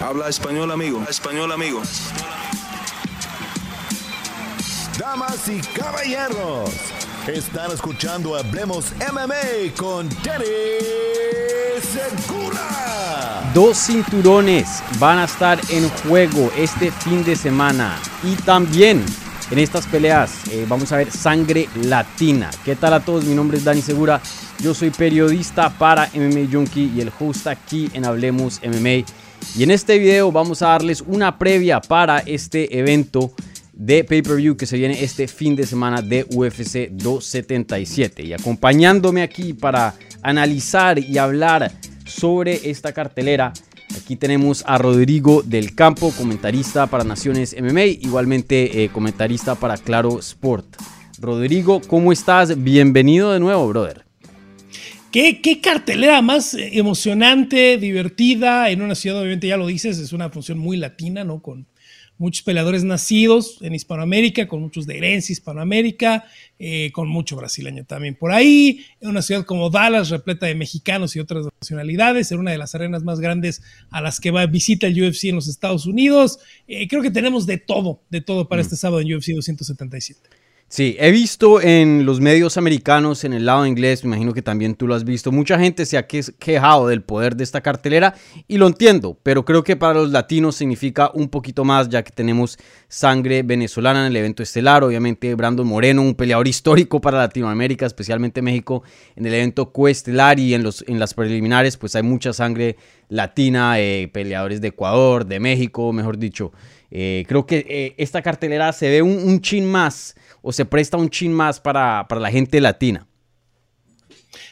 Habla español, amigo. Español, amigo. Damas y caballeros, están escuchando Hablemos MMA con Danny Segura. Dos cinturones van a estar en juego este fin de semana. Y también en estas peleas eh, vamos a ver sangre latina. ¿Qué tal a todos? Mi nombre es Dani Segura. Yo soy periodista para MMA Junkie y el host aquí en Hablemos MMA. Y en este video vamos a darles una previa para este evento de pay-per-view que se viene este fin de semana de UFC 277. Y acompañándome aquí para analizar y hablar sobre esta cartelera, aquí tenemos a Rodrigo del Campo, comentarista para Naciones MMA, igualmente eh, comentarista para Claro Sport. Rodrigo, ¿cómo estás? Bienvenido de nuevo, brother. ¿Qué, cartelera más emocionante, divertida, en una ciudad, obviamente ya lo dices, es una función muy latina, ¿no? Con muchos peleadores nacidos en Hispanoamérica, con muchos de herencia Hispanoamérica, eh, con mucho brasileño también por ahí, en una ciudad como Dallas, repleta de mexicanos y otras nacionalidades, en una de las arenas más grandes a las que va visita el UFC en los Estados Unidos. Eh, creo que tenemos de todo, de todo para mm. este sábado en UFC 277. Sí, he visto en los medios americanos, en el lado inglés, me imagino que también tú lo has visto, mucha gente se ha quejado del poder de esta cartelera y lo entiendo, pero creo que para los latinos significa un poquito más ya que tenemos sangre venezolana en el evento estelar, obviamente Brandon Moreno, un peleador histórico para Latinoamérica, especialmente México, en el evento coestelar y en, los, las preliminares pues hay mucha sangre latina, eh, peleadores de Ecuador, de México, mejor dicho. Eh, creo que eh, esta cartelera se ve un, chin más o se presta un chin más para, la gente latina.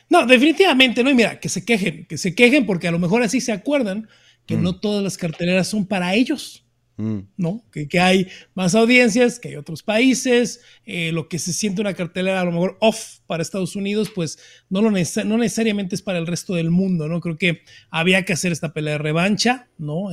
No, definitivamente, no. Y mira, que se quejen, que se quejen porque a lo mejor así se acuerdan que mm. no todas las carteleras son para ellos. Mm. ¿no? Que, hay más audiencias, que hay otros países, eh, lo que se siente una cartelera a lo mejor off para Estados Unidos, pues no, lo no necesariamente es para el resto del mundo, ¿no? Creo que había que hacer esta pelea de revancha, ¿no?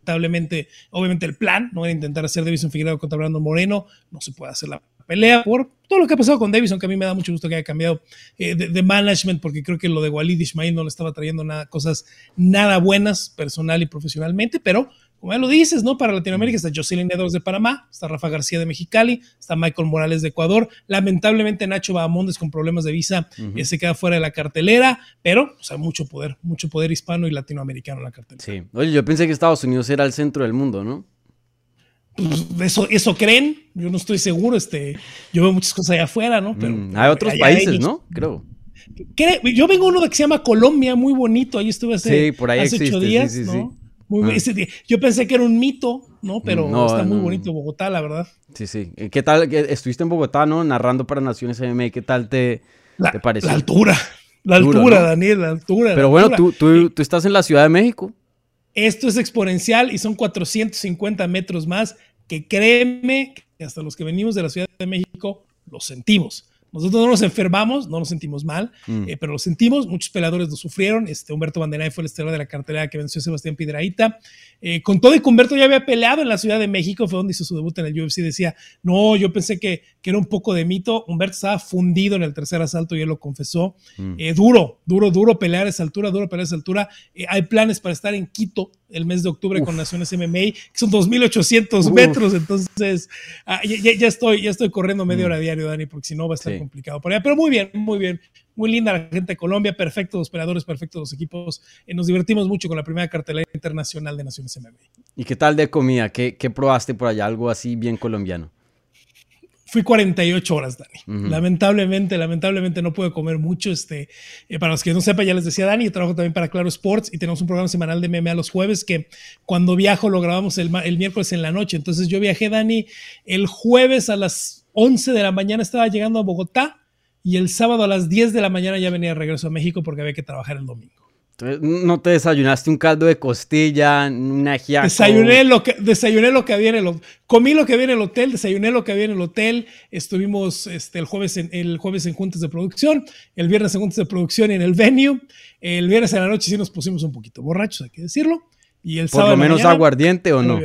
Lamentablemente, obviamente el plan no era intentar hacer Davison Figueroa contra Brandon Moreno, no se puede hacer la pelea por todo lo que ha pasado con Davison, que a mí me da mucho gusto que haya cambiado eh, de, management, porque creo que lo de Walid Ismail no le estaba trayendo nada, cosas nada buenas personal y profesionalmente, pero como ya lo dices, ¿no? Para Latinoamérica está Jocelyn Edwards de Panamá, está Rafa García de Mexicali, está Michael Morales de Ecuador. Lamentablemente Nacho Bahamondes con problemas de visa eh, se queda fuera de la cartelera, pero o sea, mucho poder, mucho poder hispano y latinoamericano en la cartelera. Sí. Oye, yo pensé que Estados Unidos era el centro del mundo, ¿no? Pues, eso, eso creen, yo no estoy seguro, este, yo veo muchas cosas allá afuera, ¿no? Pero, mm, hay otros países, ¿no? Creo. Yo vengo uno que se llama Colombia, muy bonito, ahí estuve hace, sí, por ahí hace ocho días, ¿no? Ah. yo pensé que era un mito, ¿no? Pero está muy bonito Bogotá, la verdad. Sí, sí. ¿Qué tal? Estuviste en Bogotá, ¿no? Narrando para Naciones MMA. ¿Qué tal te, te pareció? La altura. La altura, Daniel, la altura. Pero bueno, Tú, tú, tú estás en la Ciudad de México. Esto es exponencial y son 450 metros más que créeme que hasta los que venimos de la Ciudad de México lo sentimos. Nosotros no nos enfermamos, no nos sentimos mal, mm. eh, pero lo sentimos. Muchos peleadores lo sufrieron. Este, Humberto Banderay fue el estelar de la cartelera que venció a Sebastián Piedraíta. Eh, con todo y que Humberto ya había peleado en la Ciudad de México, fue donde hizo su debut en el UFC. Decía, no, yo pensé que, que era un poco de mito. Humberto estaba fundido en el tercer asalto y él lo confesó. Mm. Eh, duro, duro, duro pelear a esa altura, duro pelear a esa altura. hay planes para estar en Quito el mes de octubre con Naciones MMA, que son 2.800 metros. Entonces, ah, ya, estoy, ya estoy corriendo media mm. hora diario, Dani, porque si no va a estar complicado por allá. Pero muy bien, muy bien. Muy linda la gente de Colombia, perfectos los operadores, perfectos los equipos. Eh, nos divertimos mucho con la primera cartelera internacional de Naciones MMA. ¿Y qué tal de comida? ¿Qué, qué probaste por allá? Algo así bien colombiano. Fui 48 horas, Dani. Lamentablemente, lamentablemente no pude comer mucho. Este, eh, para los que no sepan, ya les decía Dani, yo trabajo también para Claro Sports y tenemos un programa semanal de MMA los jueves que cuando viajo lo grabamos el, el miércoles en la noche. Entonces yo viajé, Dani, el jueves a las 11 de la mañana estaba llegando a Bogotá y el sábado a las 10 de la mañana ya venía de regreso a México porque había que trabajar el domingo. ¿No te desayunaste un caldo de costilla, una ajiaco? Desayuné lo que, desayuné lo que había en el hotel. Comí lo que había en el hotel, desayuné lo que había en el hotel. Estuvimos este, el, jueves en, el jueves en juntas de producción, el viernes en juntas de producción en el venue. El viernes en la noche sí nos pusimos un poquito borrachos, hay que decirlo. Y el ¿Por lo menos aguardiente o no?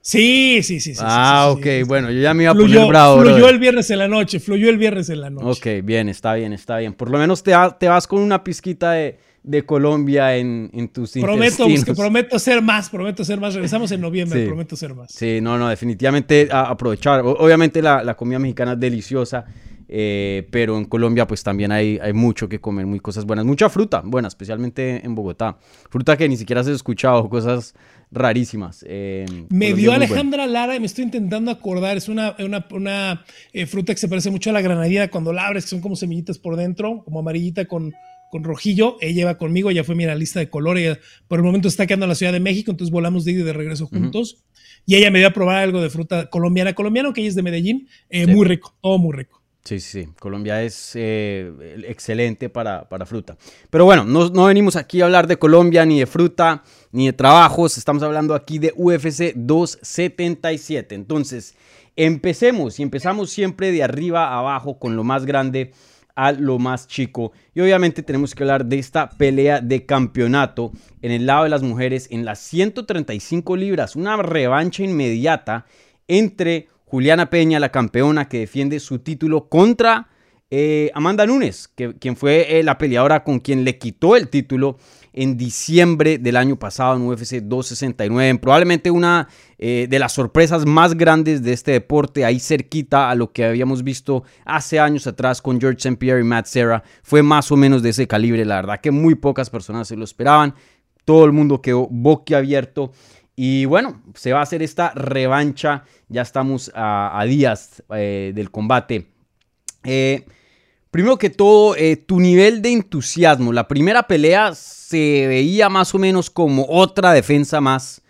Sí, sí, sí. sí ah, ok, bueno, yo ya me iba a poner bravo. Fluyó el viernes en la noche, fluyó el viernes en la noche. Ok, bien, está bien, está bien. Por lo menos te, te vas con una pizquita de de Colombia en, tus prometo, prometo ser más, prometo ser más. Regresamos en noviembre, prometo ser más. Sí, no, no, definitivamente aprovechar. Obviamente la, comida mexicana es deliciosa, eh, pero en Colombia pues también hay, hay mucho que comer, muy cosas buenas. Mucha fruta, buena, especialmente en Bogotá. Fruta que ni siquiera has escuchado, cosas rarísimas. Eh, me dio Alejandra Lara y me estoy intentando acordar. Es una, una, eh, fruta que se parece mucho a la granadina cuando la abres, que son como semillitas por dentro, como amarillita con, con rojillo. Ella va conmigo, ya fue mi lista de colores. por el momento está quedando en la Ciudad de México, entonces volamos de ida y de regreso juntos. Y ella me dio a probar algo de fruta colombiana, colombiano, que ella es de Medellín. Eh, muy rico, todo muy rico. Sí, sí, sí. Colombia es eh, excelente para, fruta. Pero bueno, no, venimos aquí a hablar de Colombia, ni de fruta, ni de trabajos. Estamos hablando aquí de UFC 277. Entonces, empecemos y empezamos siempre de arriba a abajo con lo más grande a lo más chico. Y obviamente tenemos que hablar de esta pelea de campeonato en el lado de las mujeres en las 135 libras. Una revancha inmediata entre Juliana Peña, la campeona que defiende su título contra eh, Amanda Nunes, que, quien fue eh, la peleadora con quien le quitó el título en diciembre del año pasado en UFC 269. Probablemente una eh, de las sorpresas más grandes de este deporte, ahí cerquita a lo que habíamos visto hace años atrás con George St. Pierre y Matt Serra. Fue más o menos de ese calibre, la verdad que muy pocas personas se lo esperaban. Todo el mundo quedó boquiabierto. Y bueno, se va a hacer esta revancha. Ya estamos a, días eh, del combate. Eh, primero que todo, eh, tu nivel de entusiasmo. La primera pelea se veía más o menos como otra defensa más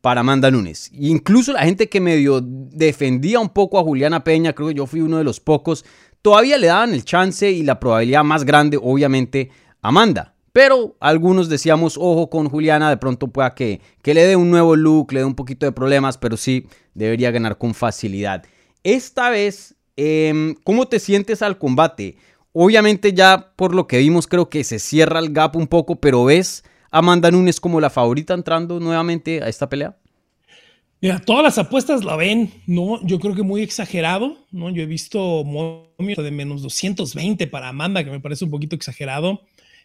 para Amanda Nunes. Incluso la gente que medio defendía un poco a Juliana Peña, creo que yo fui uno de los pocos, todavía le daban el chance y la probabilidad más grande, obviamente, a Amanda. Pero algunos decíamos, ojo con Juliana, de pronto pueda que, que le dé un nuevo look, le dé un poquito de problemas, pero sí debería ganar con facilidad. Esta vez, em, ¿cómo te sientes al combate? Obviamente ya por lo que vimos creo que se cierra el gap un poco, pero ¿ves a Amanda Nunes como la favorita entrando nuevamente a esta pelea? Mira, todas las apuestas la ven, ¿no? Yo creo que muy exagerado, ¿no? Yo he visto de menos 220 para Amanda, que me parece un poquito exagerado.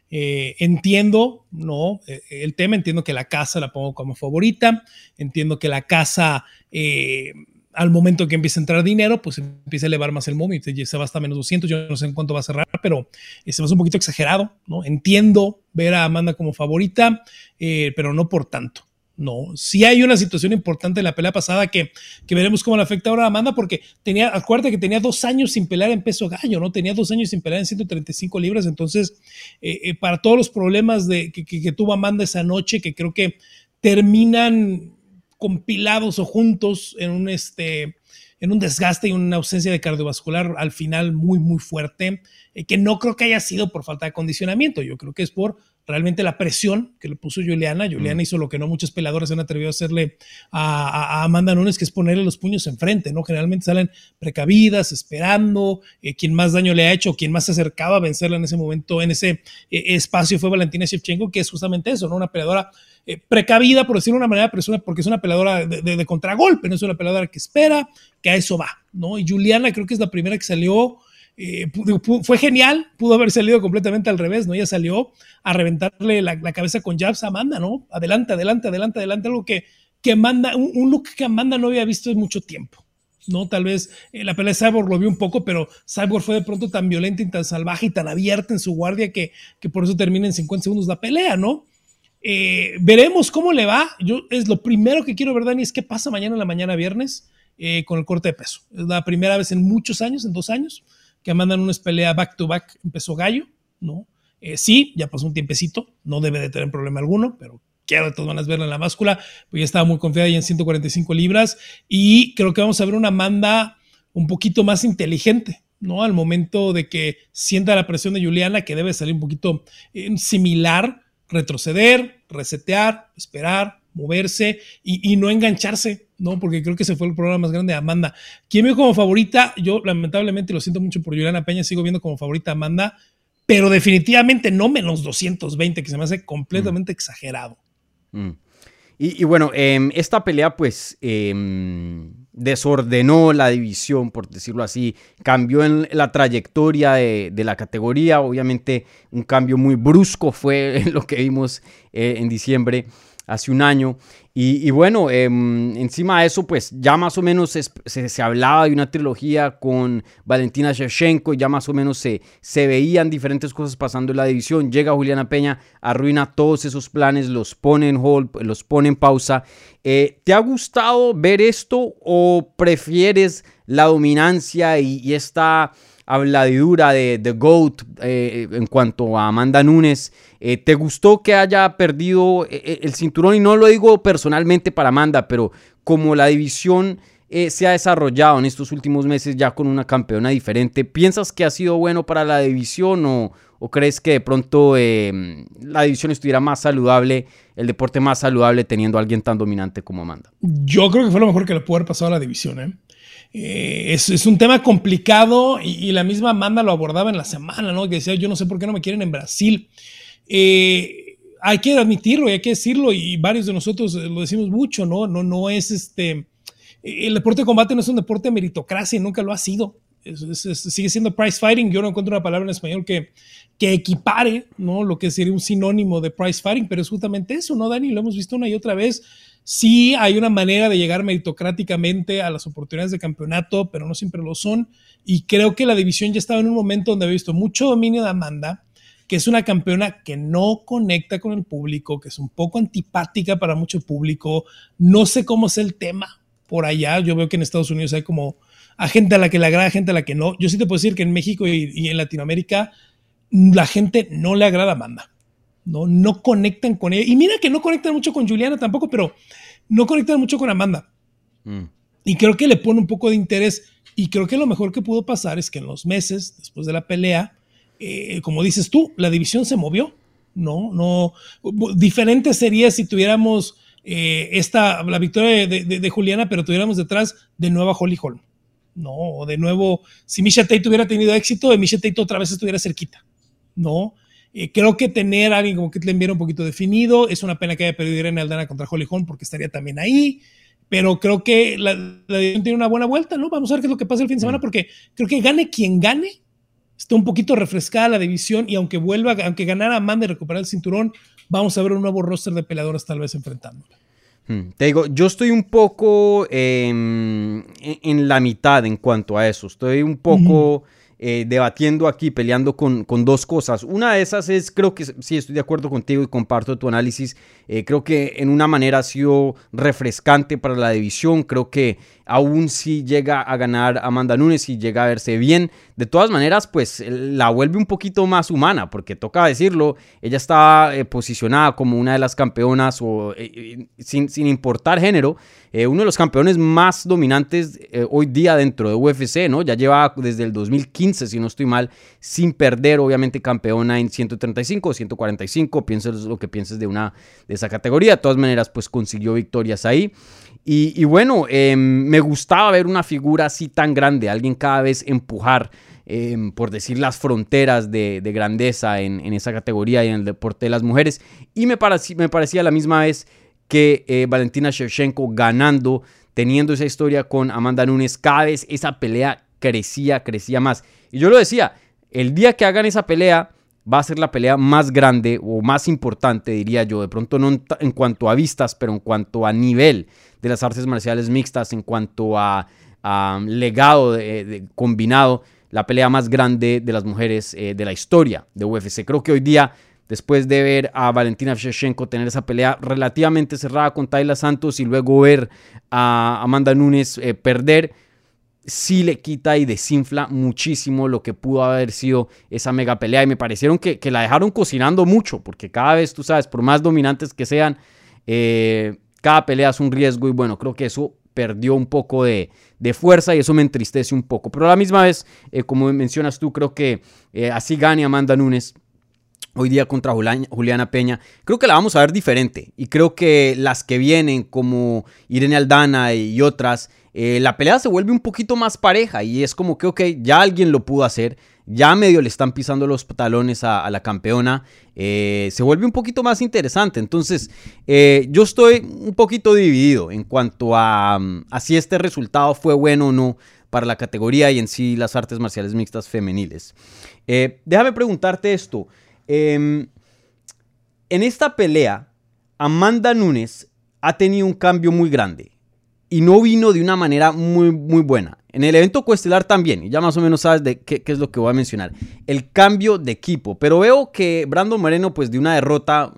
Eh, entiendo, ¿no? Eh, el tema, entiendo que la casa la pongo como favorita, entiendo que la casa, eh, al momento que empieza a entrar dinero, pues empieza a elevar más el momio, se va hasta menos 200, yo no sé en cuánto va a cerrar, pero se me un poquito exagerado, ¿no? Entiendo ver a Amanda como favorita, pero no por tanto. No, sí hay una situación importante en la pelea pasada que, veremos cómo le afecta ahora a Amanda, porque tenía, acuérdate que tenía dos años sin pelear en peso gallo, ¿no? Tenía dos años sin pelear en 135 libras, entonces, eh, eh, para todos los problemas de, que, tuvo Amanda esa noche, que creo que terminan compilados o juntos en un, este, en un desgaste y una ausencia de cardiovascular al final muy, muy fuerte, eh, que no creo que haya sido por falta de acondicionamiento, yo creo que es por realmente la presión que le puso Juliana. Juliana mm. hizo lo que no muchos peleadores han atrevido a hacerle a, Amanda Nunes, que es ponerle los puños enfrente, ¿no? Generalmente salen precavidas, esperando. Eh, quien más daño le ha hecho, quien más se acercaba a vencerla en ese momento, en ese eh, espacio, fue Valentina Shevchenko, que es justamente eso, ¿no? Una peleadora eh, precavida, por decirlo de una manera, pero porque es una peleadora de, de, contragolpe, no es una peleadora que espera, que a eso va, ¿no? Y Juliana creo que es la primera que salió eh, fue genial, pudo haber salido completamente al revés, ¿no? Ella salió a reventarle la, cabeza con jabs a Amanda, ¿no? Adelante, adelante, adelante, adelante, algo que, que Amanda, un, look que Amanda no había visto en mucho tiempo. ¿no? Tal vez eh, la pelea de Cyborg lo vio un poco, pero Cyborg fue de pronto tan violenta y tan salvaje y tan abierta en su guardia que, que por eso termina en 50 segundos la pelea, ¿no? Eh, veremos cómo le va. Yo es lo primero que quiero ver, Dani, es qué pasa mañana en la mañana viernes con el corte de peso. Es la primera vez en muchos años, en dos años, que mandan una pelea back to back, empezó Gallo, ¿no? Eh, sí, ya pasó un tiempecito, no debe de tener problema alguno, pero quiero de todas maneras verla en la báscula, pues ya estaba muy confiada ahí en 145 libras y creo que vamos a ver una Amanda un poquito más inteligente, ¿no? Al momento de que sienta la presión de Juliana, que debe salir un poquito eh, similar, retroceder, resetear, esperar, moverse y, no engancharse, ¿no? Porque creo que ese fue el problema más grande de Amanda. ¿Quién veo como favorita? Yo lamentablemente lo siento mucho por Juliana Peña, sigo viendo como favorita a Amanda, pero definitivamente no menos 220, que se me hace completamente mm. exagerado. Mm. Y, bueno, em, esta pelea, pues, em, desordenó la división, por decirlo así, cambió en la trayectoria de, la categoría, obviamente un cambio muy brusco fue lo que vimos eh, en diciembre hace un año. Y, bueno, em, encima de eso, pues ya más o menos se, hablaba de una trilogía con Valentina Shevchenko, ya más o menos se, se veían diferentes cosas pasando en la división. Llega Juliana Peña, arruina todos esos planes, los pone en hold, los pone en pausa. Eh, ¿Te ha gustado ver esto o prefieres la dominancia y esta habladidura de The GOAT eh, en cuanto a Amanda Nunes. Eh, ¿Te gustó que haya perdido eh, el cinturón? Y no lo digo personalmente para Amanda, pero como la división se ha desarrollado en estos últimos meses ya con una campeona diferente, ¿piensas que ha sido bueno para la división o, o crees que de pronto la división estuviera más saludable, el deporte más saludable teniendo a alguien tan dominante como Amanda? Yo creo que fue lo mejor que le pudo haber pasado a la división. ¿eh? Eh, es, un tema complicado y, la misma Amanda lo abordaba en la semana, ¿no? Que decía, yo no sé por qué no me quieren en Brasil. Eh, hay que admitirlo y hay que decirlo y varios de nosotros lo decimos mucho, ¿no? No, no es este... El deporte de combate no es un deporte de meritocracia, nunca lo ha sido. sigue siendo price fighting. Yo no encuentro una palabra en español que, que equipare, ¿no? Lo que sería un sinónimo de price fighting, pero es justamente eso, ¿no, Dani? Lo hemos visto una y otra vez Sí hay una manera de llegar meritocráticamente a las oportunidades de campeonato, pero no siempre lo son. Y creo que la división ya estaba en un momento donde he visto mucho dominio de Amanda, que es una campeona que no conecta con el público, que es un poco antipática para mucho público. No sé cómo es el tema por allá. Yo veo que en Estados Unidos hay como a gente a la que le agrada, gente a la que no. Yo sí te puedo decir que en México y, y en Latinoamérica la gente no le agrada a Amanda. ¿No? No conectan con ella. Y mira que no conectan mucho con Juliana tampoco, pero no conectan mucho con Amanda. Mm. Y creo que le pone un poco de interés. Y creo que lo mejor que pudo pasar es que en los meses después de la pelea, eh, como dices tú, la división se movió. No, no. Diferente sería si tuviéramos eh, esta, la victoria de, Juliana, pero tuviéramos detrás de nueva Holly Holm. No, o de nuevo, si Misha Tate hubiera tenido éxito, de Misha Tate otra vez estuviera cerquita. No, eh, creo que tener a alguien como que le enviara un poquito definido, es una pena que haya perdido Irene Aldana contra Holly Holm porque estaría también ahí, pero creo que la, la tiene una buena vuelta, ¿no? Vamos a ver qué es lo que pasa el fin de semana mm. porque creo que gane quien gane, está un poquito refrescada la división y aunque vuelva, aunque ganara Amanda y recuperar el cinturón, vamos a ver un nuevo roster de peleadoras tal vez enfrentándole. Mm, te digo, yo estoy un poco en la mitad en cuanto a eso. Estoy un poco eh, debatiendo aquí, peleando con, con, dos cosas. Una de esas es, creo que sí, estoy de acuerdo contigo y comparto tu análisis. Eh, creo que en una manera ha sido refrescante para la división. Creo que aún si llega a ganar Amanda Nunes y llega a verse bien, de todas maneras, pues la vuelve un poquito más humana, porque toca decirlo, ella está eh, posicionada como una de las campeonas, o sin, sin, importar género, uno de los campeones más dominantes hoy día dentro de UFC, ¿no? Ya lleva desde el 2015 si no estoy mal, sin perder, obviamente campeona en 135 o 145, pienses lo que pienses de una de esa categoría, de todas maneras pues consiguió victorias ahí. Y, bueno, em, me gustaba ver una figura así tan grande, alguien cada vez empujar, em, por decir, las fronteras de, grandeza en, esa categoría y en el deporte de las mujeres. Y me, parecía, me parecía la misma vez que eh, Valentina Shevchenko ganando, teniendo esa historia con Amanda Nunes, cada vez esa pelea crecía, crecía más. Y yo lo decía, el día que hagan esa pelea va a ser la pelea más grande o más importante, diría yo, de pronto no en, cuanto a vistas, pero en cuanto a nivel de las artes marciales mixtas, en cuanto a, legado combinado, la pelea más grande de las mujeres eh, de la historia de UFC. Creo que hoy día, después de ver a Valentina Shevchenko tener esa pelea relativamente cerrada con Tayla Santos y luego ver a Amanda Nunes eh, perder, sí le quita y desinfla muchísimo lo que pudo haber sido esa mega pelea. Y me parecieron que, la dejaron cocinando mucho, porque cada vez, tú sabes, por más dominantes que sean, eh, cada pelea es un riesgo. Y bueno, creo que eso perdió un poco de, fuerza y eso me entristece un poco. Pero a la misma vez, eh, como mencionas tú, creo que así gane Amanda Nunes. Hoy día contra Juliana Peña, creo que la vamos a ver diferente y creo que las que vienen como Irene Aldana y otras, eh, la pelea se vuelve un poquito más pareja y es como que, ok, ya alguien lo pudo hacer, ya medio le están pisando los talones a, la campeona, eh, se vuelve un poquito más interesante. Entonces, eh, yo estoy un poquito dividido en cuanto a, a si este resultado fue bueno o no para la categoría y en sí las artes marciales mixtas femeniles. déjame preguntarte esto. Em, en esta pelea, Amanda Nunes ha tenido un cambio muy grande y no vino de una manera muy, muy buena. En el evento coestelar también, ya más o menos sabes de qué, es lo que voy a mencionar, el cambio de equipo. Pero veo que Brandon Moreno, pues de una derrota,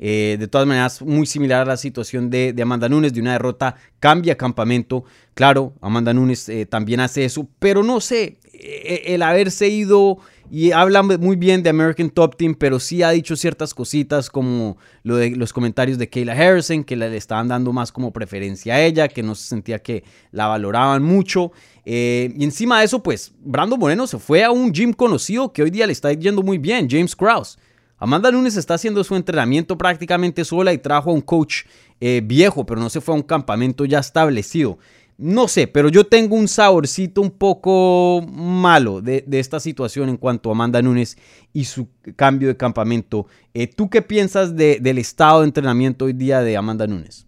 eh, de todas maneras, muy similar a la situación de, Amanda Nunes, de una derrota cambia campamento. Claro, Amanda Nunes eh, también hace eso, pero no sé, eh, el haberse ido y habla muy bien de American Top Team, pero sí ha dicho ciertas cositas como los comentarios de Kayla Harrison, que le estaban dando más como preferencia a ella, que no se sentía que la valoraban mucho. Eh, y encima de eso, pues Brando Moreno se fue a un gym conocido que hoy día le está yendo muy bien, James Krause. Amanda Nunes está haciendo su entrenamiento prácticamente sola y trajo a un coach eh, viejo, pero no se fue a un campamento ya establecido. No sé, pero yo tengo un saborcito un poco malo de, esta situación en cuanto a Amanda Nunes y su cambio de campamento. Eh, ¿Tú qué piensas del estado de entrenamiento hoy día de Amanda Nunes?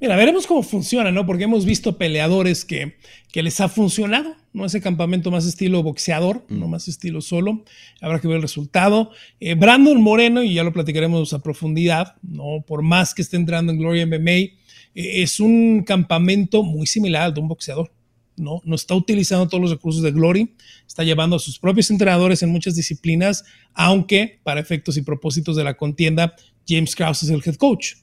Mira, veremos cómo funciona, ¿no? Porque hemos visto peleadores que, que les ha funcionado, ¿no? Ese campamento más estilo boxeador, no mm. más estilo solo. Habrá que ver el resultado. Eh, Brandon Moreno, y ya lo platicaremos a profundidad, ¿no? Por más que esté entrando en Gloria MMA es un campamento muy similar al de un boxeador. ¿no? no está utilizando todos los recursos de Glory, está llevando a sus propios entrenadores en muchas disciplinas, aunque para efectos y propósitos de la contienda, James Krause es el head coach.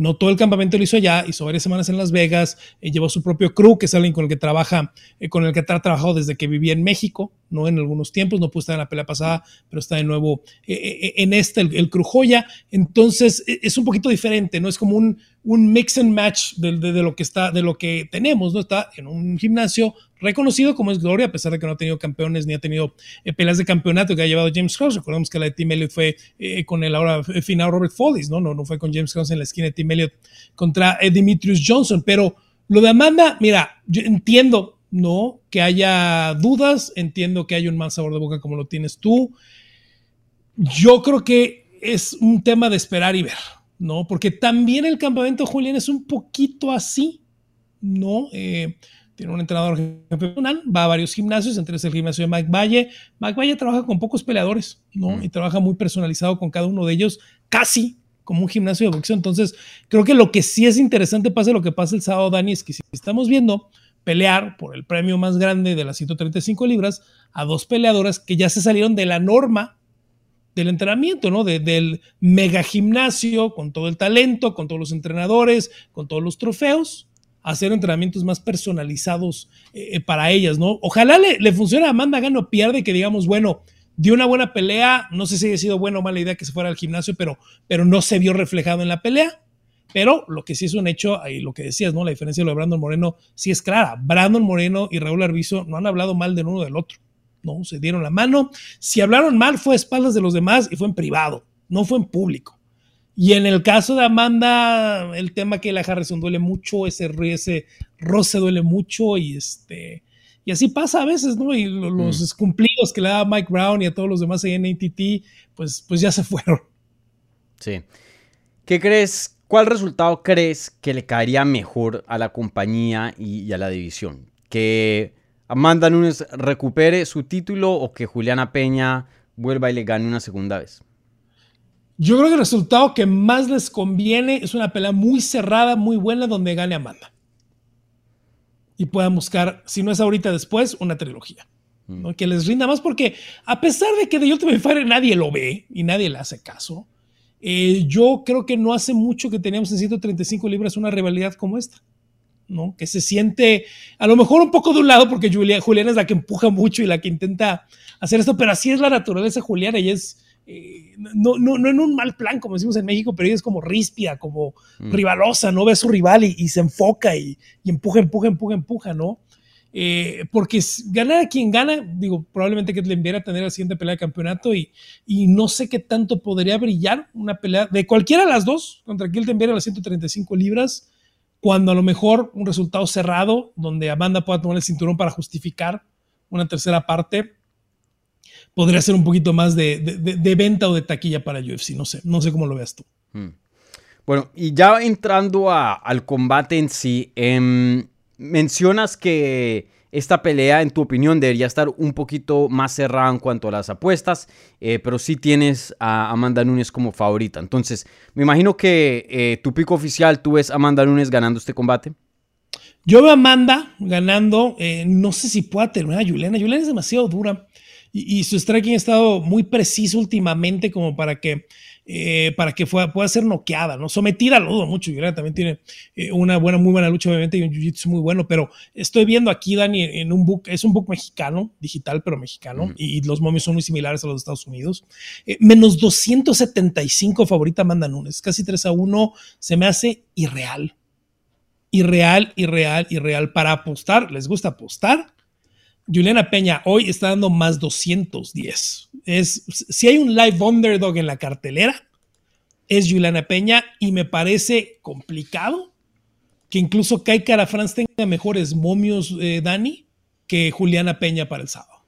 No todo el campamento lo hizo allá, hizo varias semanas en Las Vegas, eh, llevó su propio crew, que es alguien con el que trabaja, eh, con el que ha trabajado desde que vivía en México, ¿no? En algunos tiempos, no pudo estar en la pelea pasada, pero está de nuevo en este, el, el crew joya. Entonces, e, es un poquito diferente, ¿no? Es como un, un mix and match de, lo que está, de lo que tenemos, ¿no? Está en un gimnasio reconocido como es Gloria, a pesar de que no ha tenido campeones ni ha tenido eh, peleas de campeonato que ha llevado James Cross. Recordemos que la de Team Elliott fue eh, con el ahora final Robert Follis, ¿no? ¿no? No fue con James Cross en la esquina de Team Elliott contra eh, Johnson. Pero lo de Amanda, mira, yo entiendo, ¿no? Que haya dudas, entiendo que haya un mal sabor de boca como lo tienes tú. Yo creo que es un tema de esperar y ver. ¿no? Porque también el campamento Julián es un poquito así, ¿no? Eh, tiene un entrenador profesional, va a varios gimnasios, entre ellos el gimnasio de Mike Valle. Mike Valle trabaja con pocos peleadores, ¿no? Mm. Y trabaja muy personalizado con cada uno de ellos, casi como un gimnasio de boxeo. Entonces, creo que lo que sí es interesante, pase lo que pase el sábado, Dani, es que si estamos viendo pelear por el premio más grande de las 135 libras a dos peleadoras que ya se salieron de la norma del entrenamiento, ¿no? del mega gimnasio, con todo el talento, con todos los entrenadores, con todos los trofeos, hacer entrenamientos más personalizados eh, eh, para ellas, ¿no? Ojalá le, le funcione a Amanda Gano pierde que digamos, bueno, dio una buena pelea, no sé si ha sido buena o mala idea que se fuera al gimnasio, pero, pero no se vio reflejado en la pelea. Pero lo que sí es un hecho, ahí lo que decías, ¿no? La diferencia de lo de Brandon Moreno sí es clara. Brandon Moreno y Raúl Arbizo no han hablado mal de uno del otro. ¿no? Se dieron la mano. Si hablaron mal fue a espaldas de los demás y fue en privado, no fue en público. Y en el caso de Amanda, el tema que la Harrison duele mucho, ese, ese roce duele mucho y este... Y así pasa a veces, ¿no? Y los mm. cumplidos que le da Mike Brown y a todos los demás ahí en ATT, pues, pues ya se fueron. Sí. ¿Qué crees? ¿Cuál resultado crees que le caería mejor a la compañía y a la división? ¿Que Amanda Nunes recupere su título o que Juliana Peña vuelva y le gane una segunda vez? Yo creo que el resultado que más les conviene es una pelea muy cerrada, muy buena, donde gane Amanda. Y puedan buscar, si no es ahorita después, una trilogía. Mm. Que les rinda más, porque a pesar de que de Ultimate Fighter nadie lo ve y nadie le hace caso, eh, yo creo que no hace mucho que teníamos en 135 libras una rivalidad como esta. ¿no? Que se siente a lo mejor un poco de un lado porque Julia, Juliana es la que empuja mucho y la que intenta hacer esto, pero así es la naturaleza Juliana y es eh, no, no, no, en un mal plan, como decimos en México, pero ella es como ríspida, como mm. rivalosa, no ve a su rival y, se enfoca y, empuja, empuja, empuja, empuja, ¿no? Eh, porque ganar a quien gana, digo, probablemente que le enviara a tener la siguiente pelea de campeonato y, y, no sé qué tanto podría brillar una pelea de cualquiera de las dos contra quien te enviara las 135 libras cuando a lo mejor un resultado cerrado, donde Amanda pueda tomar el cinturón para justificar una tercera parte, podría ser un poquito más de, venta o de taquilla para UFC. No sé, no sé cómo lo veas tú. Hmm. Bueno, y ya entrando al combate en sí, em, mencionas que esta pelea, en tu opinión, debería estar un poquito más cerrada en cuanto a las apuestas, eh, pero sí tienes a Amanda Nunes como favorita. Entonces, me imagino que eh, tu pico oficial, tú ves a Amanda Nunes ganando este combate. Yo veo a Amanda ganando, eh, no sé si pueda terminar a Juliana. Juliana es demasiado dura y, su striking ha estado muy preciso últimamente como para que eh, para que pueda ser noqueada, ¿no? Sometida lo dudo mucho. Juliana también tiene eh, una buena, muy buena lucha, obviamente, y un jiu-jitsu muy bueno, pero estoy viendo aquí, Dani, en un book, es un book mexicano, digital, pero mexicano, y, los momios son muy similares a los de Estados Unidos. menos 275 favorita Amanda Nunes, casi 3 a 1, se me hace irreal irreal, irreal, irreal para apostar. ¿Les gusta apostar? Juliana Peña hoy está dando más 210. Es, si hay un live underdog en la cartelera, es Juliana Peña y me parece complicado que incluso Kai Cara France tenga mejores momios, eh, Dani, que Juliana Peña para el sábado.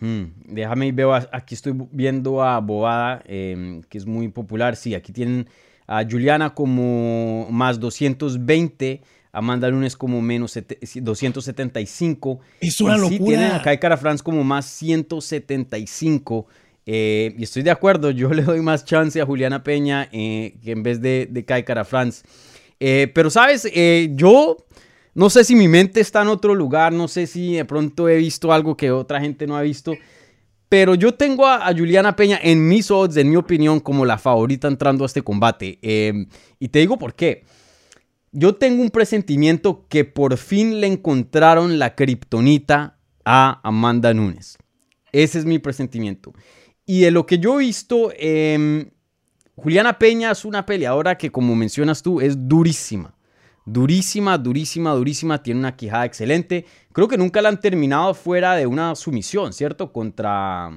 Hmm, déjame y veo, aquí estoy viendo a Bobada, em, que es muy popular. Sí, aquí tienen a Juliana como más 220, Amanda Nunes como menos 275. Es una locura. Sí tienen a Kai Cara France como más 175. Eh, y estoy de acuerdo, yo le doy más chance a Juliana Peña eh, que en vez de, de Kai Cara France. Eh, pero sabes, yo no sé si mi mente está en otro lugar, no sé si de pronto he visto algo que otra gente no ha visto. Pero yo tengo a, Juliana Peña en mis odds, en mi opinión, como la favorita entrando a este combate. Y te digo por qué. Yo tengo un presentimiento que por fin le encontraron la kriptonita a Amanda Nunes. Ese es mi presentimiento. Y de lo que yo he visto, em, Juliana Peña es una peleadora que, como mencionas tú, es durísima. Durísima, durísima, durísima. Tiene una quijada excelente. Creo que nunca la han terminado fuera de una sumisión, ¿cierto? Contra.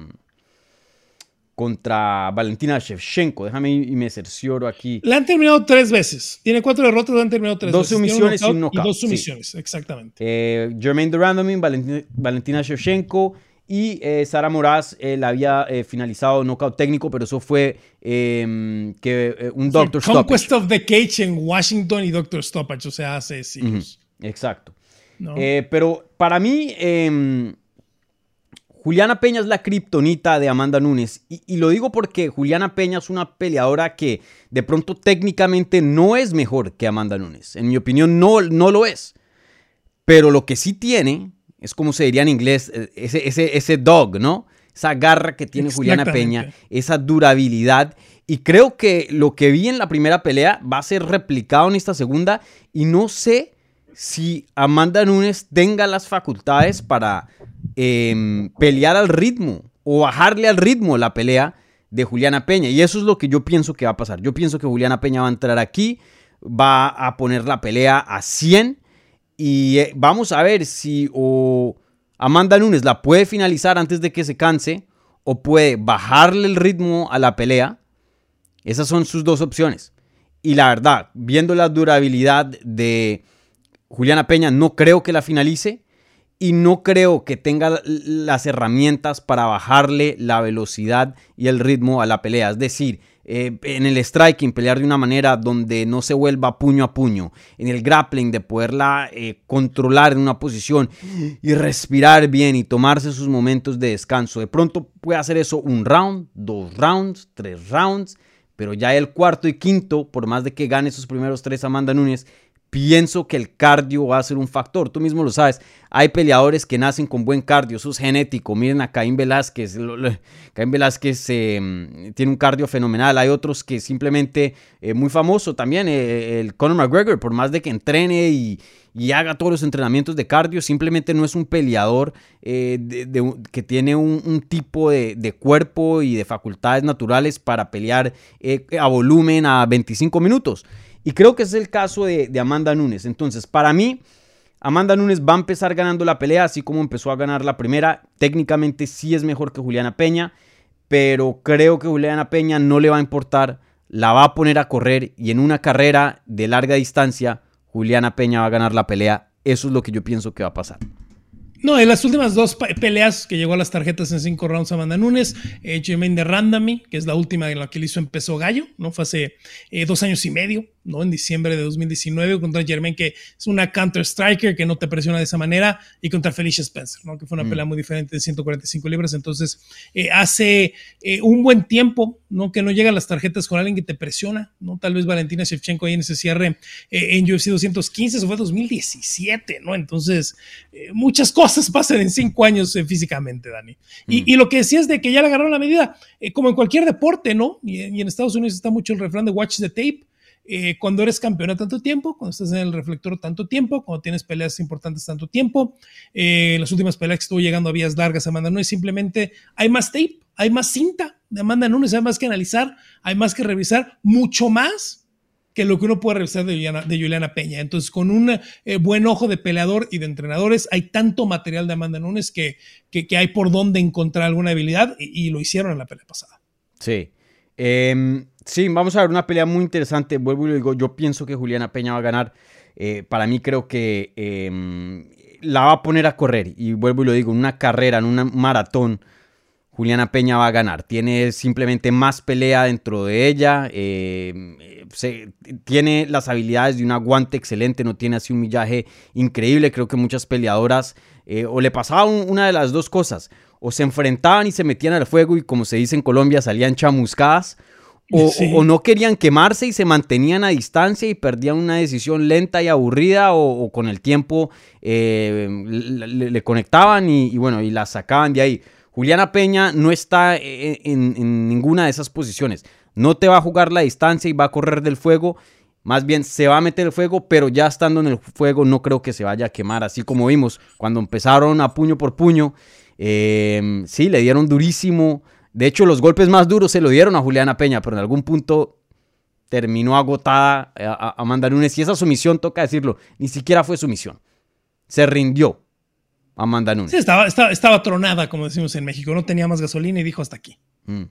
Contra Valentina Shevchenko. Déjame y me cercioro aquí. La han terminado tres veces. Tiene cuatro derrotas, la han terminado tres dos veces. Sumisiones y, un knockout, y dos sumisiones, exactamente. Eh, Jermaine Durandomin, Valentina, Valentina Shevchenko y eh, Sara Moraz eh, la había eh, finalizado knockout técnico, pero eso fue em, que un Doctor Stoppage. Conquest of the Cage en Washington y Doctor Stoppage, o sea, hace siglos. Exacto. pero para mí, em, Juliana Peña es la kriptonita de Amanda Nunes. Y, lo digo porque Juliana Peña es una peleadora que de pronto técnicamente no es mejor que Amanda Nunes. En mi opinión, no, no lo es. Pero lo que sí tiene es como se diría en inglés, eh, ese, ese, ese dog, ¿no? Esa garra que tiene Juliana Peña, esa durabilidad. Y creo que lo que vi en la primera pelea va a ser replicado en esta segunda. Y no sé si Amanda Nunes tenga las facultades para em, pelear al ritmo o bajarle al ritmo la pelea de Juliana Peña. Y eso es lo que yo pienso que va a pasar. Yo pienso que Juliana Peña va a entrar aquí, va a poner la pelea a 100 y eh, vamos a ver si o Amanda Nunes la puede finalizar antes de que se canse o puede bajarle el ritmo a la pelea. Esas son sus dos opciones. Y la verdad, viendo la durabilidad de Juliana Peña, no creo que la finalice y no creo que tenga las herramientas para bajarle la velocidad y el ritmo a la pelea. Es decir, eh, en el striking, pelear de una manera donde no se vuelva puño a puño, en el grappling, de poderla eh, controlar en una posición y respirar bien y tomarse sus momentos de descanso. De pronto puede hacer eso un round, dos rounds, tres rounds, pero ya el cuarto y quinto, por más de que gane sus primeros tres Amanda Núñez, pienso que el cardio va a ser un factor. Tú mismo lo sabes. Hay peleadores que nacen con buen cardio, eso es genético. Miren a Caín Velázquez. Caín Velázquez em, tiene un cardio fenomenal. Hay otros que simplemente, eh, muy famoso también, eh, el Conor McGregor, por más de que entrene y, haga todos los entrenamientos de cardio, simplemente no es un peleador eh, que tiene un, tipo de, de, cuerpo y de facultades naturales para pelear a volumen a 25 minutos. Y creo que es el caso de, Amanda Nunes. Entonces, para mí, Amanda Nunes va a empezar ganando la pelea, así como empezó a ganar la primera. Técnicamente sí es mejor que Juliana Peña, pero creo que Juliana Peña no le va a importar. La va a poner a correr y en una carrera de larga distancia, Juliana Peña va a ganar la pelea. Eso es lo que yo pienso que va a pasar. No, en las últimas dos peleas que llegó a las tarjetas en cinco rounds Amanda Nunes, eh, Jermaine de Randami, que es la última en la que le hizo empezó Gallo, ¿no? Fue hace eh, dos años y medio, ¿no? En diciembre de 2019 contra Jermaine, que es una counter striker que no te presiona de esa manera, y contra Felicia Spencer, ¿no? Que fue una mm. pelea muy diferente de 145 libras. Entonces, eh, hace eh, un buen tiempo, ¿no? Que no llega a las tarjetas con alguien que te presiona, ¿no? Tal vez Valentina Shevchenko ahí en ese cierre en UFC 215, eso fue 2017, ¿no? Entonces, muchas cosas pasan en cinco años físicamente, Dani. Y, mm. y, lo que decías de que ya le agarraron la medida, como en cualquier deporte, ¿no? Y, y en Estados Unidos está mucho el refrán de watch the tape. Eh, cuando eres campeona tanto tiempo, cuando estás en el reflector tanto tiempo, cuando tienes peleas importantes tanto tiempo, eh, las últimas peleas que estuvo llegando a vías largas Amanda Nunes, simplemente hay más tape, hay más cinta de Amanda Nunes, hay más que analizar, hay más que revisar, mucho más que lo que uno puede revisar de Juliana, Peña. Entonces, con un eh, buen ojo de peleador y de entrenadores, hay tanto material de Amanda Nunes que, hay por dónde encontrar alguna habilidad y, lo hicieron en la pelea pasada. Sí. Eh, Sí, vamos a ver una pelea muy interesante. Vuelvo y lo digo, yo pienso que Juliana Peña va a ganar. Eh, para mí creo que em, la va a poner a correr. Y vuelvo y lo digo, en una carrera, en un maratón, Juliana Peña va a ganar. Tiene simplemente más pelea dentro de ella. Em, tiene las habilidades de un aguante excelente. No tiene así un millaje increíble. Creo que muchas peleadoras eh, o le pasaba una de las dos cosas. O se enfrentaban y se metían al fuego y como se dice en Colombia salían chamuscadas o, no querían quemarse y se mantenían a distancia y perdían una decisión lenta y aburrida o, con el tiempo eh, le, conectaban y, bueno, y la sacaban de ahí. Juliana Peña no está e, e, en, ninguna de esas posiciones. No te va a jugar la distancia y va a correr del fuego. Más bien se va a meter el fuego, pero ya estando en el fuego no creo que se vaya a quemar. Así como vimos cuando empezaron a puño por puño. Eh, sí, le dieron durísimo de hecho, los golpes más duros se lo dieron a Juliana Peña, pero en algún punto terminó agotada a Amanda Nunes. Y esa sumisión, toca decirlo, ni siquiera fue sumisión. Se rindió Amanda Nunes. Sí, estaba, estaba, tronada, como decimos en México. No tenía más gasolina y dijo hasta aquí. Mm.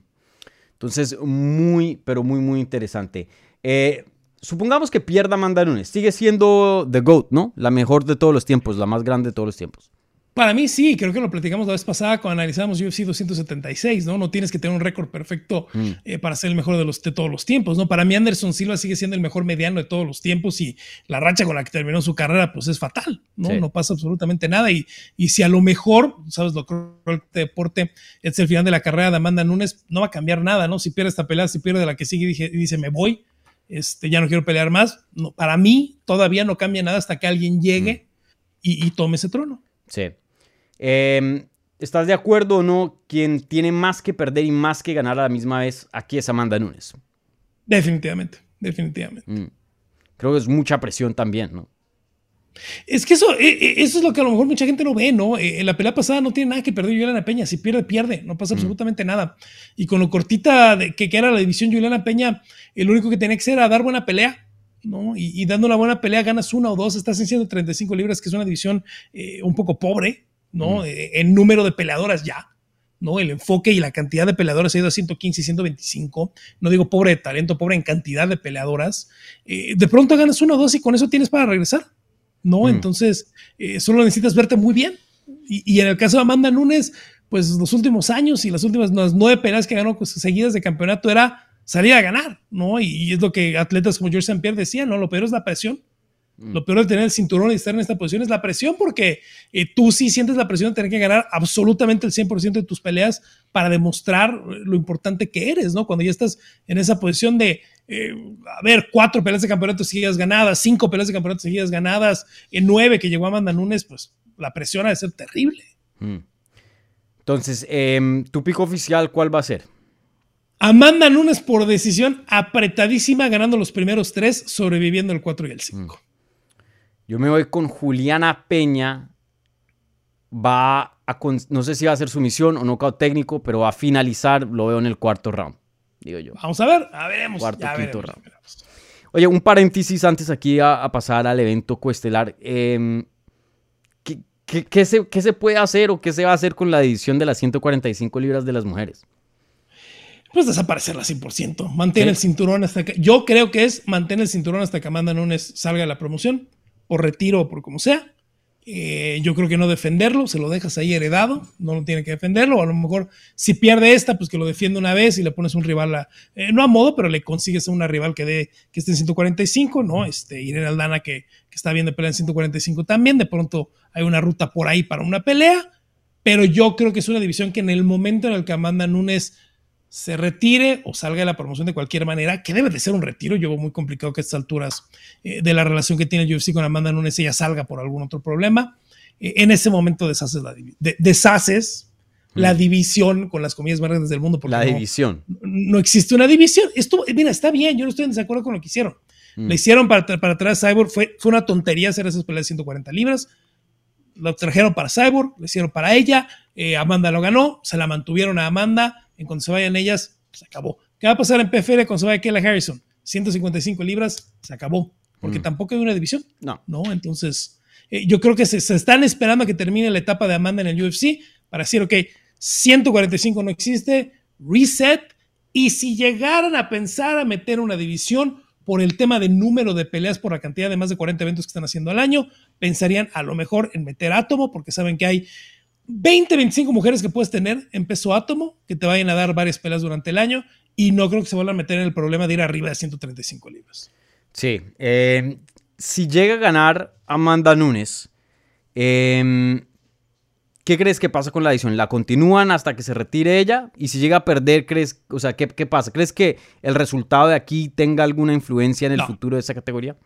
Entonces, muy, pero muy, muy interesante. Eh, supongamos que pierda Amanda Nunes. Sigue siendo The GOAT, ¿no? La mejor de todos los tiempos, la más grande de todos los tiempos. Para mí sí, creo que lo platicamos la vez pasada cuando analizamos UFC 276, ¿no? No tienes que tener un récord perfecto mm. eh, para ser el mejor de, los, de todos los tiempos, ¿no? Para mí Anderson Silva sigue siendo el mejor mediano de todos los tiempos y la racha con la que terminó su carrera pues es fatal, ¿no? No pasa absolutamente nada y, y si a lo mejor, sabes, lo que el deporte es el final de la carrera de Amanda Nunes, no va a cambiar nada, ¿no? Si pierde esta pelea, si pierde la que sigue y dice me voy, este, ya no quiero pelear más, no, para mí todavía no cambia nada hasta que alguien llegue mm. y, y tome ese trono. Sí. Em, ¿Estás de acuerdo o no? Quien tiene más que perder y más que ganar a la misma vez aquí es Amanda Nunes. Definitivamente, definitivamente. Mm. Creo que es mucha presión también, ¿no? Es que eso, e, e, eso es lo que a lo mejor mucha gente no ve, ¿no? Eh, en la pelea pasada no tiene nada que perder Juliana Peña. Si pierde, pierde. No pasa mm. absolutamente nada. Y con lo cortita de, que, era la división Juliana Peña, el único que tenía que hacer era dar buena pelea. ¿no? Y, dando una buena pelea ganas una o dos, estás en 135 libras, que es una división eh, un poco pobre, ¿no? Eh, en número de peleadoras ya, ¿no? El enfoque y la cantidad de peleadoras ha ido a 115 y 125. No digo pobre de talento, pobre en cantidad de peleadoras. Eh, de pronto ganas uno o dos y con eso tienes para regresar, ¿no? Mm. Entonces, eh, solo necesitas verte muy bien. Y, en el caso de Amanda Nunes, pues los últimos años y las últimas nueve peleas que ganó seguidas de campeonato era salir a ganar, ¿no? Y, es lo que atletas como George St. Pierre decían, ¿no? Lo peor es la presión lo peor de tener el cinturón y estar en esta posición es la presión, porque eh, tú sí sientes la presión de tener que ganar absolutamente el 100% de tus peleas para demostrar lo importante que eres, ¿no? Cuando ya estás en esa posición de, eh, a ver, cuatro peleas de campeonato seguidas ganadas, cinco peleas de campeonato seguidas ganadas, en nueve que llegó Amanda Nunes, pues la presión ha de ser terrible. Mm. Entonces, em, tu pico oficial, ¿cuál va a ser? Amanda Nunes por decisión apretadísima, ganando los primeros tres, sobreviviendo el 4 y el 5. Yo me voy con Juliana Peña. Va a, no sé si va a ser su misión o knockout técnico, pero va a finalizar, lo veo en el cuarto round, digo yo. Vamos a ver, a veremos. Cuarto, quinto round. Oye, un paréntesis antes aquí a, pasar al evento coestelar. Em, ¿qué, se, ¿Qué se puede hacer o qué se va a hacer con la división de las 145 libras de las mujeres? pues desaparecerla 100%. Mantén el cinturón hasta que. Yo creo que es mantener el cinturón hasta que Amanda Nunes salga de la promoción por retiro o por como sea, Eh, yo creo que no defenderlo, se lo dejas ahí heredado, no lo tiene que defenderlo. A lo mejor si pierde esta, pues que lo defienda una vez y le pones un rival, a, eh, no a modo, pero le consigues a una rival que, de, que esté en 145, ¿no? Este, Irene Aldana que, que está bien de pelea en 145 también. De pronto hay una ruta por ahí para una pelea, pero yo creo que es una división que en el momento en el que Amanda Nunes se retire o salga de la promoción de cualquier manera, que debe de ser un retiro. Yo veo muy complicado que a estas alturas eh, de la relación que tiene el UFC con Amanda Nunes ella salga por algún otro problema. Eh, en ese momento deshaces la, deshaces la mm. división con las comillas más grandes del mundo. Porque la división. No existe una división. Esto, mira, está bien, yo no estoy en desacuerdo con lo que hicieron. Mm. Le hicieron para, para traer a Cyborg, fue, fue una tontería hacer esas peleas de 140 libras. Lo trajeron para Cyborg, lo hicieron para ella. Eh, Amanda lo ganó, se la mantuvieron a Amanda en cuando se vayan ellas, se acabó. ¿Qué va a pasar en PFL cuando se vaya Kayla Harrison? 155 libras, se acabó. Porque mm. tampoco hay una división. No. No, entonces eh, yo creo que se, están esperando a que termine la etapa de Amanda en el UFC para decir, ok, 145 no existe, reset. Y si llegaran a pensar a meter una división por el tema de número de peleas por la cantidad de más de 40 eventos que están haciendo al año, pensarían a lo mejor en meter átomo, porque saben que hay 20, 25 mujeres que puedes tener en peso átomo que te vayan a dar varias peleas durante el año y no creo que se vuelvan a meter en el problema de ir arriba de 135 libras. Sí. Eh, si llega a ganar Amanda Nunes, em, ¿qué crees que pasa con la edición? ¿La continúan hasta que se retire ella? Y si llega a perder, ¿crees, o sea, qué, pasa? ¿Crees que el resultado de aquí tenga alguna influencia en el futuro de esa categoría?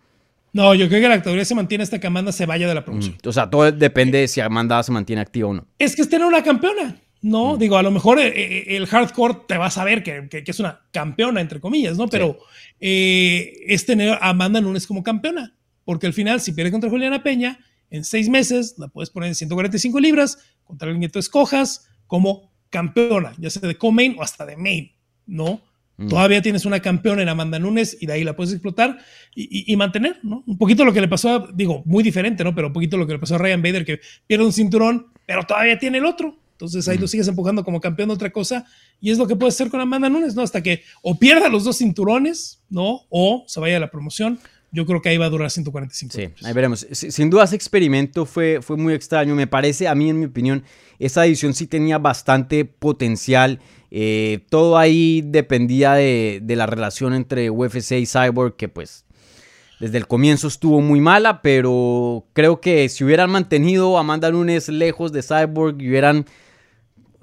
No, yo creo que la categoría se mantiene hasta que Amanda se vaya de la promoción. Mm, o sea, todo depende de si Amanda se mantiene activa o no. Es que es tener una campeona. No, mm. digo, a lo mejor eh, eh, el hardcore te va a saber que, que, es una campeona, entre comillas, ¿no? Pero eh, es tener a Amanda Nunes como campeona. Porque al final, si pierde contra Juliana Peña, en seis meses la puedes poner en 145 libras contra el nieto escojas como campeona, ya sea de co-main o hasta de main, ¿no? Mm. Todavía tienes una campeona en Amanda Nunes y de ahí la puedes explotar y, mantener, ¿no? Un poquito lo que le pasó, a, digo, muy diferente, ¿no? Pero un poquito lo que le pasó a Ryan Bader, que pierde un cinturón, pero todavía tiene el otro. Entonces ahí lo sigues empujando como campeón de otra cosa y es lo que puede hacer con Amanda Nunes, ¿no? Hasta que o pierda los dos cinturones, ¿no? O se vaya a la promoción. Yo creo que ahí va a durar 145 Sí, ahí veremos. Sin duda ese experimento fue, fue muy extraño. Me parece, a mí en mi opinión, esa edición sí tenía bastante potencial eh, todo ahí dependía de, la relación entre UFC y Cyborg, que pues desde el comienzo estuvo muy mala, pero creo que si hubieran mantenido a Amanda Nunes lejos de Cyborg y hubieran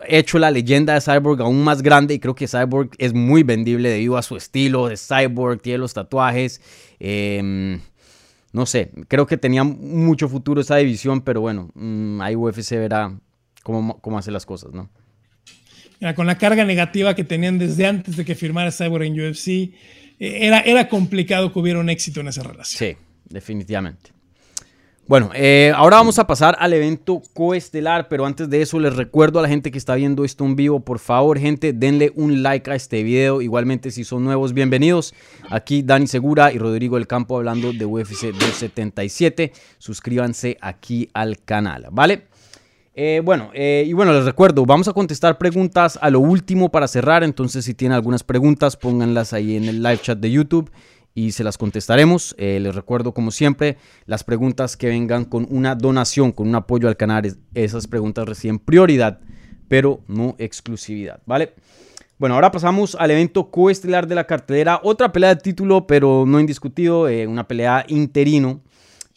hecho la leyenda de Cyborg aún más grande, y creo que Cyborg es muy vendible debido a su estilo de Cyborg, tiene los tatuajes. Em, no sé, creo que tenía mucho futuro esa división, pero bueno, mm, ahí UFC verá cómo, cómo hace las cosas, ¿no? Con la carga negativa que tenían desde antes de que firmara Cyborg en UFC, eh, era, era complicado que hubiera un éxito en esa relación. Sí, definitivamente. Bueno, eh, ahora vamos a pasar al evento coestelar, pero antes de eso les recuerdo a la gente que está viendo esto en vivo, por favor gente, denle un like a este video, igualmente si son nuevos, bienvenidos. Aquí Dani Segura y Rodrigo del Campo hablando de UFC 277, suscríbanse aquí al canal, ¿vale? Eh, bueno, eh, y bueno, les recuerdo, vamos a contestar preguntas a lo último para cerrar, entonces si tienen algunas preguntas, pónganlas ahí en el live chat de YouTube y se las contestaremos. Eh, les recuerdo, como siempre, las preguntas que vengan con una donación, con un apoyo al canal, esas preguntas reciben prioridad, pero no exclusividad, ¿vale? Bueno, ahora pasamos al evento coestelar de la cartelera, otra pelea de título, pero no indiscutido, una pelea interino,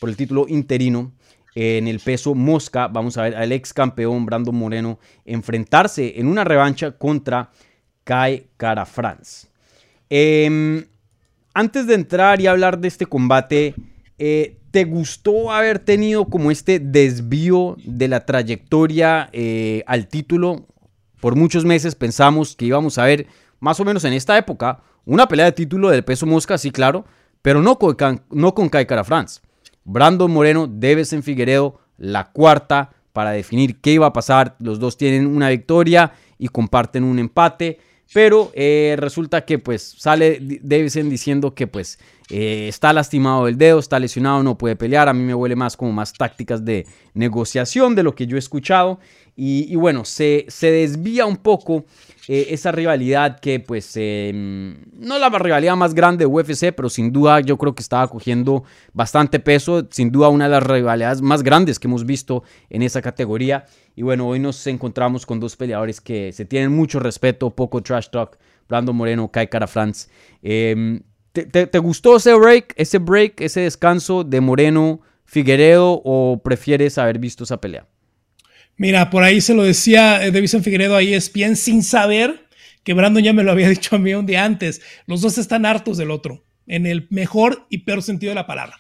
por el título interino en el peso mosca. Vamos a ver al ex campeón Brandon Moreno enfrentarse en una revancha contra Kai Cara France. Em, antes de entrar y hablar de este combate, eh, ¿te gustó haber tenido como este desvío de la trayectoria eh, al título? Por muchos meses pensamos que íbamos a ver, más o menos en esta época, una pelea de título del peso mosca, sí, claro, pero no con, no con Kai Cara France. Brandon Moreno, Deves en Figueredo, la cuarta para definir qué iba a pasar. Los dos tienen una victoria y comparten un empate. Pero eh, resulta que pues sale Davison diciendo que pues eh, está lastimado el dedo, está lesionado, no puede pelear. A mí me huele más como más tácticas de negociación de lo que yo he escuchado. Y, bueno, se, se, desvía un poco eh, esa rivalidad que pues em, no la rivalidad más grande de UFC, pero sin duda yo creo que estaba cogiendo bastante peso. Sin duda una de las rivalidades más grandes que hemos visto en esa categoría. Y bueno, hoy nos encontramos con dos peleadores que se tienen mucho respeto, poco trash talk. Brando Moreno, Kai Cara France. Em, ¿te, gustó ese break, ese break, ese descanso de Moreno Figueredo o prefieres haber visto esa pelea? Mira, por ahí se lo decía eh, Davison Figueredo a ESPN sin saber que Brandon ya me lo había dicho a mí un día antes. Los dos están hartos del otro, en el mejor y peor sentido de la palabra.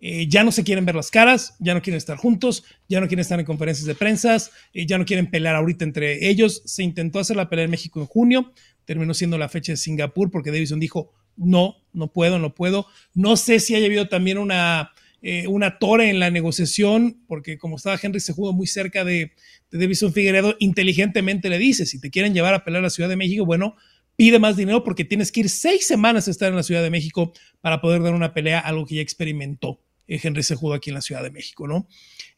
Eh, ya no se quieren ver las caras, ya no quieren estar juntos, ya no quieren estar en conferencias de prensa, eh, ya no quieren pelear ahorita entre ellos. Se intentó hacer la pelea en México en junio, terminó siendo la fecha de Singapur porque Davison dijo, no, no puedo, no puedo. No sé si haya habido también una, eh, una torre en la negociación, porque como estaba Henry se muy cerca de, de Figueredo, inteligentemente le dice, si te quieren llevar a pelear a la Ciudad de México, bueno, pide más dinero porque tienes que ir seis semanas a estar en la Ciudad de México para poder dar una pelea, algo que ya experimentó eh, Henry Sejudo aquí en la Ciudad de México, ¿no?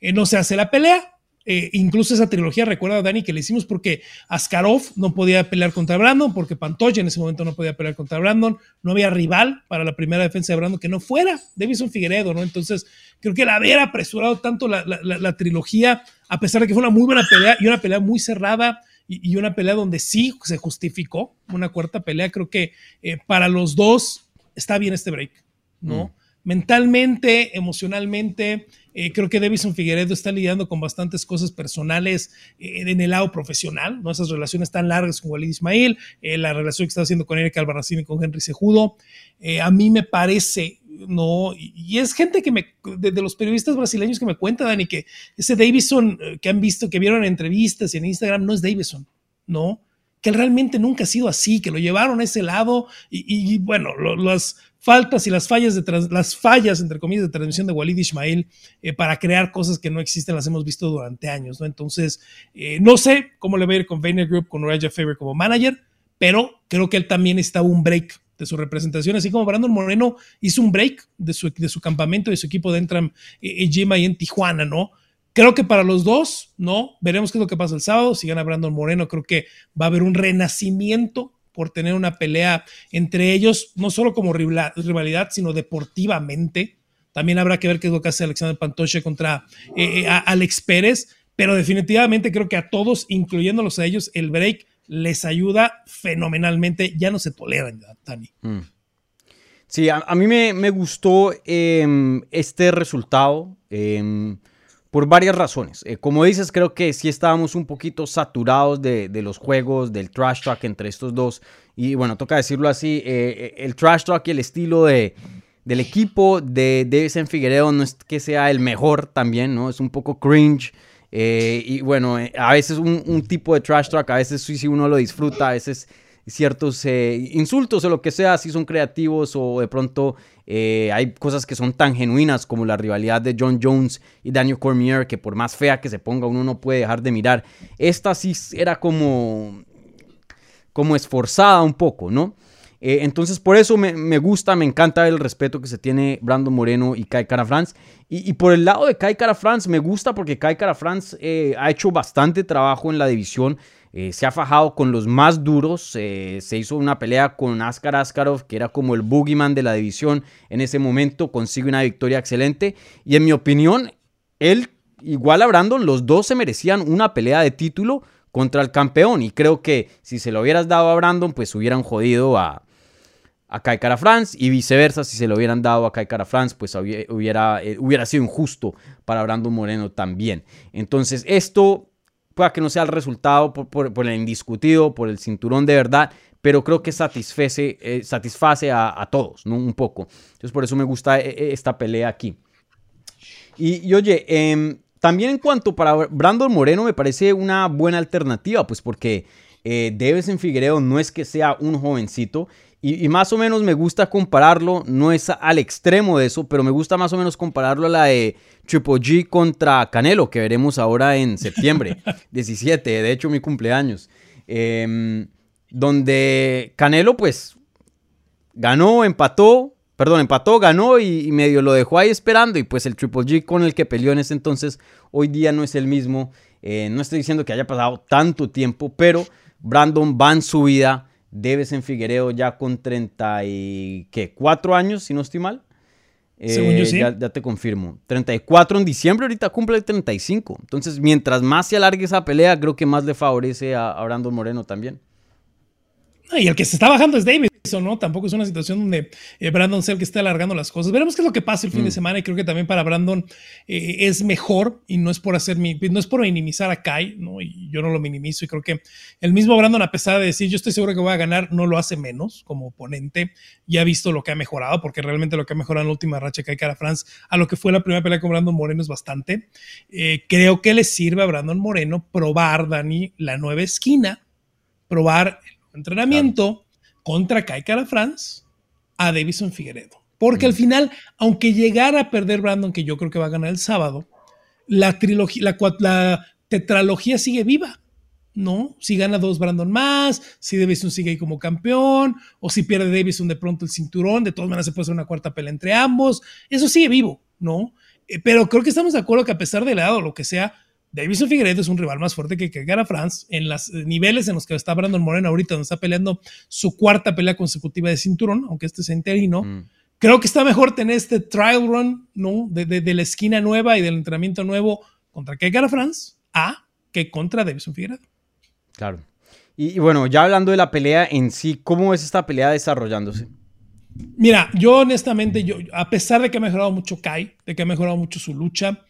Eh, no se hace la pelea, eh, incluso esa trilogía, recuerda Dani, que le hicimos porque Askarov no podía pelear contra Brandon, porque Pantoya en ese momento no podía pelear contra Brandon, no había rival para la primera defensa de Brandon que no fuera Davison Figueredo, ¿no? Entonces, creo que el haber apresurado tanto la, trilogía, a pesar de que fue una muy buena pelea y una pelea muy cerrada y, una pelea donde sí se justificó una cuarta pelea, creo que eh, para los dos está bien este break, ¿no? Mm mentalmente, emocionalmente. Eh, creo que Davison Figueredo está lidiando con bastantes cosas personales eh, en el lado profesional, ¿no? Esas relaciones tan largas con Walid Ismail, eh, la relación que está haciendo con Erika Albarracín y con Henry Sejudo. a mí me parece, ¿no? Y, es gente que me, de, los periodistas brasileños que me cuenta, Dani, que ese Davison que han visto, que vieron en entrevistas y en Instagram, no es Davison, ¿no? Que realmente nunca ha sido así, que lo llevaron a ese lado y, bueno, los faltas y las fallas, de las fallas, entre comillas, de transmisión de Walid Ismail eh, para crear cosas que no existen, las hemos visto durante años, ¿no? Entonces, eh, no sé cómo le va a ir con Vayner Group, con Raja Faber como manager, pero creo que él también está un break de su representación, así como Brandon Moreno hizo un break de su, de su campamento, de su equipo de Entram eh, Gym ahí en Tijuana, ¿no? Creo que para los dos, ¿no? Veremos qué es lo que pasa el sábado. Si gana Brandon Moreno, creo que va a haber un renacimiento por tener una pelea entre ellos, no solo como rivalidad, sino deportivamente. También habrá que ver qué es lo que hace Alexander Pantoche contra eh, eh, Alex Pérez, pero definitivamente creo que a todos, incluyéndolos a ellos, el break les ayuda fenomenalmente. Ya no se toleran, Tani. Mm. Sí, a, mí me, gustó em, este resultado. Em, por varias razones. Eh, como dices, creo que sí estábamos un poquito saturados de, los juegos, del trash talk entre estos dos. Y bueno, toca decirlo así, eh, eh, el trash talk y el estilo de, del equipo de Davison Figueredo no es que sea el mejor también, ¿no? Es un poco cringe. y bueno, a veces un, tipo de trash talk, a veces sí, sí uno lo disfruta, a veces ciertos insultos o lo que sea, si son creativos o de pronto eh, hay cosas que son tan genuinas como la rivalidad de John Jones y Daniel Cormier, que por más fea que se ponga uno no puede dejar de mirar. Esta sí era como, como esforzada un poco, ¿no? Eh, entonces por eso me, gusta, me encanta el respeto que se tiene Brandon Moreno y Kai Cara France. Y, por el lado de Kai Cara France me gusta porque Kai Cara France eh, ha hecho bastante trabajo en la división. Eh, se ha fajado con los más duros. Eh, se hizo una pelea con Askar Askarov, que era como el boogeyman de la división. En ese momento consigue una victoria excelente. Y en mi opinión, él, igual a Brandon, los dos se merecían una pelea de título contra el campeón. Y creo que si se lo hubieras dado a Brandon, pues hubieran jodido a, a Kai Cara France. Y viceversa, si se lo hubieran dado a Kai Cara France, pues hubiera, eh, hubiera sido injusto para Brandon Moreno también. Entonces, esto que no sea el resultado por, el indiscutido, por el cinturón de verdad, pero creo que satisface, eh, satisface a, todos, ¿no? Un poco. Entonces por eso me gusta eh, eh, esta pelea aquí. Y, oye, em, también en cuanto para Brandon Moreno me parece una buena alternativa, pues porque eh, en Figueredo no es que sea un jovencito y, más o menos me gusta compararlo, no es al extremo de eso, pero me gusta más o menos compararlo a la de Triple G contra Canelo, que veremos ahora en septiembre 17, de hecho mi cumpleaños. Em, donde Canelo pues ganó, empató, perdón, empató, ganó y, medio lo dejó ahí esperando. Y pues el Triple G con el que peleó en ese entonces, hoy día no es el mismo. Eh, no estoy diciendo que haya pasado tanto tiempo, pero Brandon va en su vida. Debes en Figueredo ya con 34 años, si no estoy mal. Según yo eh, sí. Ya, te confirmo. 34 en diciembre, ahorita cumple 35. Entonces, mientras más se alargue esa pelea, creo que más le favorece a Brandon Moreno también. Y el que se está bajando es Davidson, ¿no? Tampoco es una situación donde eh, Brandon sea el que esté alargando las cosas. Veremos qué es lo que pasa el fin de mm. semana y creo que también para Brandon eh, es mejor y no es por hacer mi, no es por minimizar a Kai, ¿no? Y yo no lo minimizo y creo que el mismo Brandon, a pesar de decir yo estoy seguro que voy a ganar, no lo hace menos como oponente. Ya ha visto lo que ha mejorado, porque realmente lo que ha mejorado en la última racha que hay cara France a lo que fue la primera pelea con Brandon Moreno es bastante. Eh, creo que le sirve a Brandon Moreno probar, Dani, la nueva esquina, probar entrenamiento contra Kai Cara France a Davison Figueredo. Porque al mm. final, aunque llegara a perder Brandon, que yo creo que va a ganar el sábado, la trilogía, la, la tetralogía sigue viva. ¿no? Si gana dos Brandon más, si Davison sigue ahí como campeón, o si pierde Davison de pronto el cinturón, de todas maneras se puede hacer una cuarta pelea entre ambos, eso sigue vivo, ¿no? Eh, pero creo que estamos de acuerdo que a pesar del lado, lo que sea, Davison Figueredo es un rival más fuerte que, que Gara France en los eh, niveles en los que está Brandon Moreno ahorita, donde está peleando su cuarta pelea consecutiva de cinturón, aunque este es interino. Mm. Creo que está mejor tener este trial run, ¿no? De, la esquina nueva y del entrenamiento nuevo contra que Gara France a que contra Davison Figueredo. Claro. Y, y, bueno, ya hablando de la pelea en sí, ¿cómo es esta pelea desarrollándose? Mira, yo honestamente, yo, a pesar de que ha mejorado mucho Kai, de que ha mejorado mucho su lucha,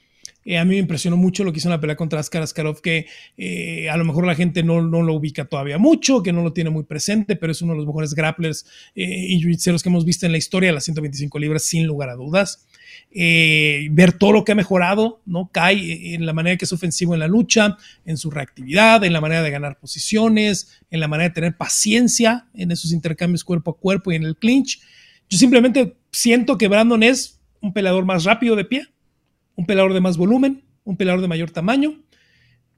eh, a mí me impresionó mucho lo que hizo en la pelea contra Askar Askarov, que eh, a lo mejor la gente no, no, lo ubica todavía mucho, que no lo tiene muy presente, pero es uno de los mejores grapplers eh, y jiu que hemos visto en la historia las 125 libras, sin lugar a dudas. ver todo lo que ha mejorado, ¿no? Cae en la manera que es ofensivo en la lucha, en su reactividad, en la manera de ganar posiciones, en la manera de tener paciencia en esos intercambios cuerpo a cuerpo y en el clinch. Yo simplemente siento que Brandon es un peleador más rápido de pie, un peleador de más volumen, un peleador de mayor tamaño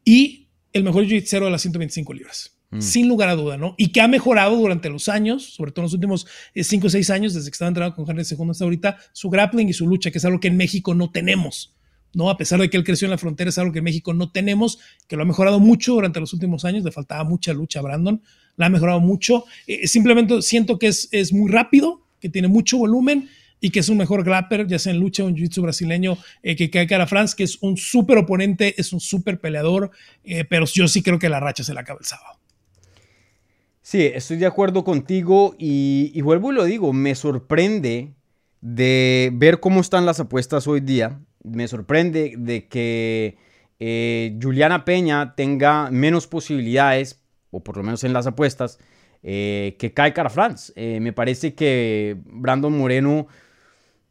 y el mejor jiu-jitsu de las 125 libras. Mm. Sin lugar a duda, ¿no? Y que ha mejorado durante los años, sobre todo en los últimos 5 eh, o 6 años, desde que estaba entrenando con Henry II hasta ahorita, su grappling y su lucha, que es algo que en México no tenemos. ¿no? A pesar de que él creció en la frontera, es algo que en México no tenemos, que lo ha mejorado mucho durante los últimos años, le faltaba mucha lucha a Brandon, la ha mejorado mucho. Eh, simplemente siento que es, es muy rápido, que tiene mucho volumen y que es un mejor grapper, ya sea en lucha o en jiu-jitsu brasileño, eh, que Kai Cara France, que es un súper oponente, es un súper peleador, eh, pero yo sí creo que la racha se la acaba el sábado. Sí, estoy de acuerdo contigo y, vuelvo y lo digo, me sorprende de ver cómo están las apuestas hoy día, me sorprende de que eh, Juliana Peña tenga menos posibilidades, o por lo menos en las apuestas, que Kai Cara France. me parece que Brandon Moreno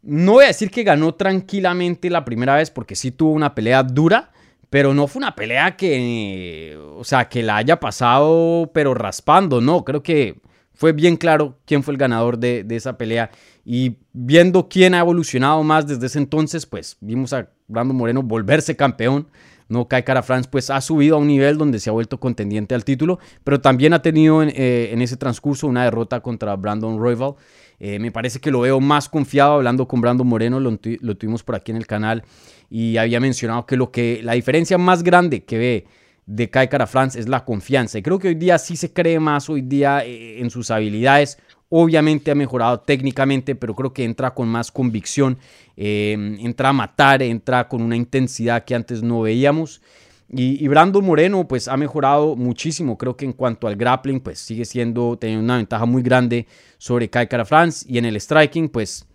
no voy a decir que ganó tranquilamente la primera vez porque sí tuvo una pelea dura, pero no fue una pelea que, o sea, que la haya pasado pero raspando, no, creo que fue bien claro quién fue el ganador de, esa pelea y viendo quién ha evolucionado más desde ese entonces, pues vimos a Brandon Moreno volverse campeón. No, Kai Cara France pues ha subido a un nivel donde se ha vuelto contendiente al título, pero también ha tenido en, eh, ese transcurso una derrota contra Brandon Royval. Eh, me parece que lo veo más confiado hablando con Brandon Moreno, lo, tuvimos por aquí en el canal y había mencionado que lo que la diferencia más grande que ve de Kai Cara France es la confianza. Y creo que hoy día sí se cree más hoy día eh, en sus habilidades. Obviamente ha mejorado técnicamente, pero creo que entra con más convicción, eh, entra a matar, entra con una intensidad que antes no veíamos. Y, Brandon Moreno pues ha mejorado muchísimo, creo que en cuanto al grappling pues sigue siendo, teniendo una ventaja muy grande sobre Kai Cara France y en el striking pues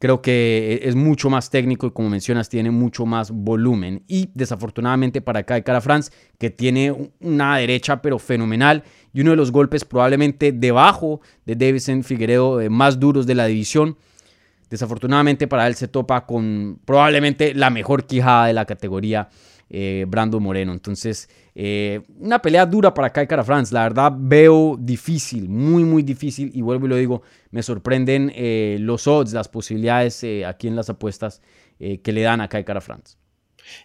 creo que es mucho más técnico y como mencionas tiene mucho más volumen. Y desafortunadamente para Kai Cara France que tiene una derecha pero fenomenal y uno de los golpes probablemente debajo de Davison Figueredo eh, más duros de la división desafortunadamente para él se topa con probablemente la mejor quijada de la categoría eh, Brando Moreno. Entonces, eh, una pelea dura para Kai Cara France. La verdad, veo difícil, muy, muy difícil. Y vuelvo y lo digo, me sorprenden eh, los odds, las posibilidades aquí en las apuestas que le dan a Kai Cara France.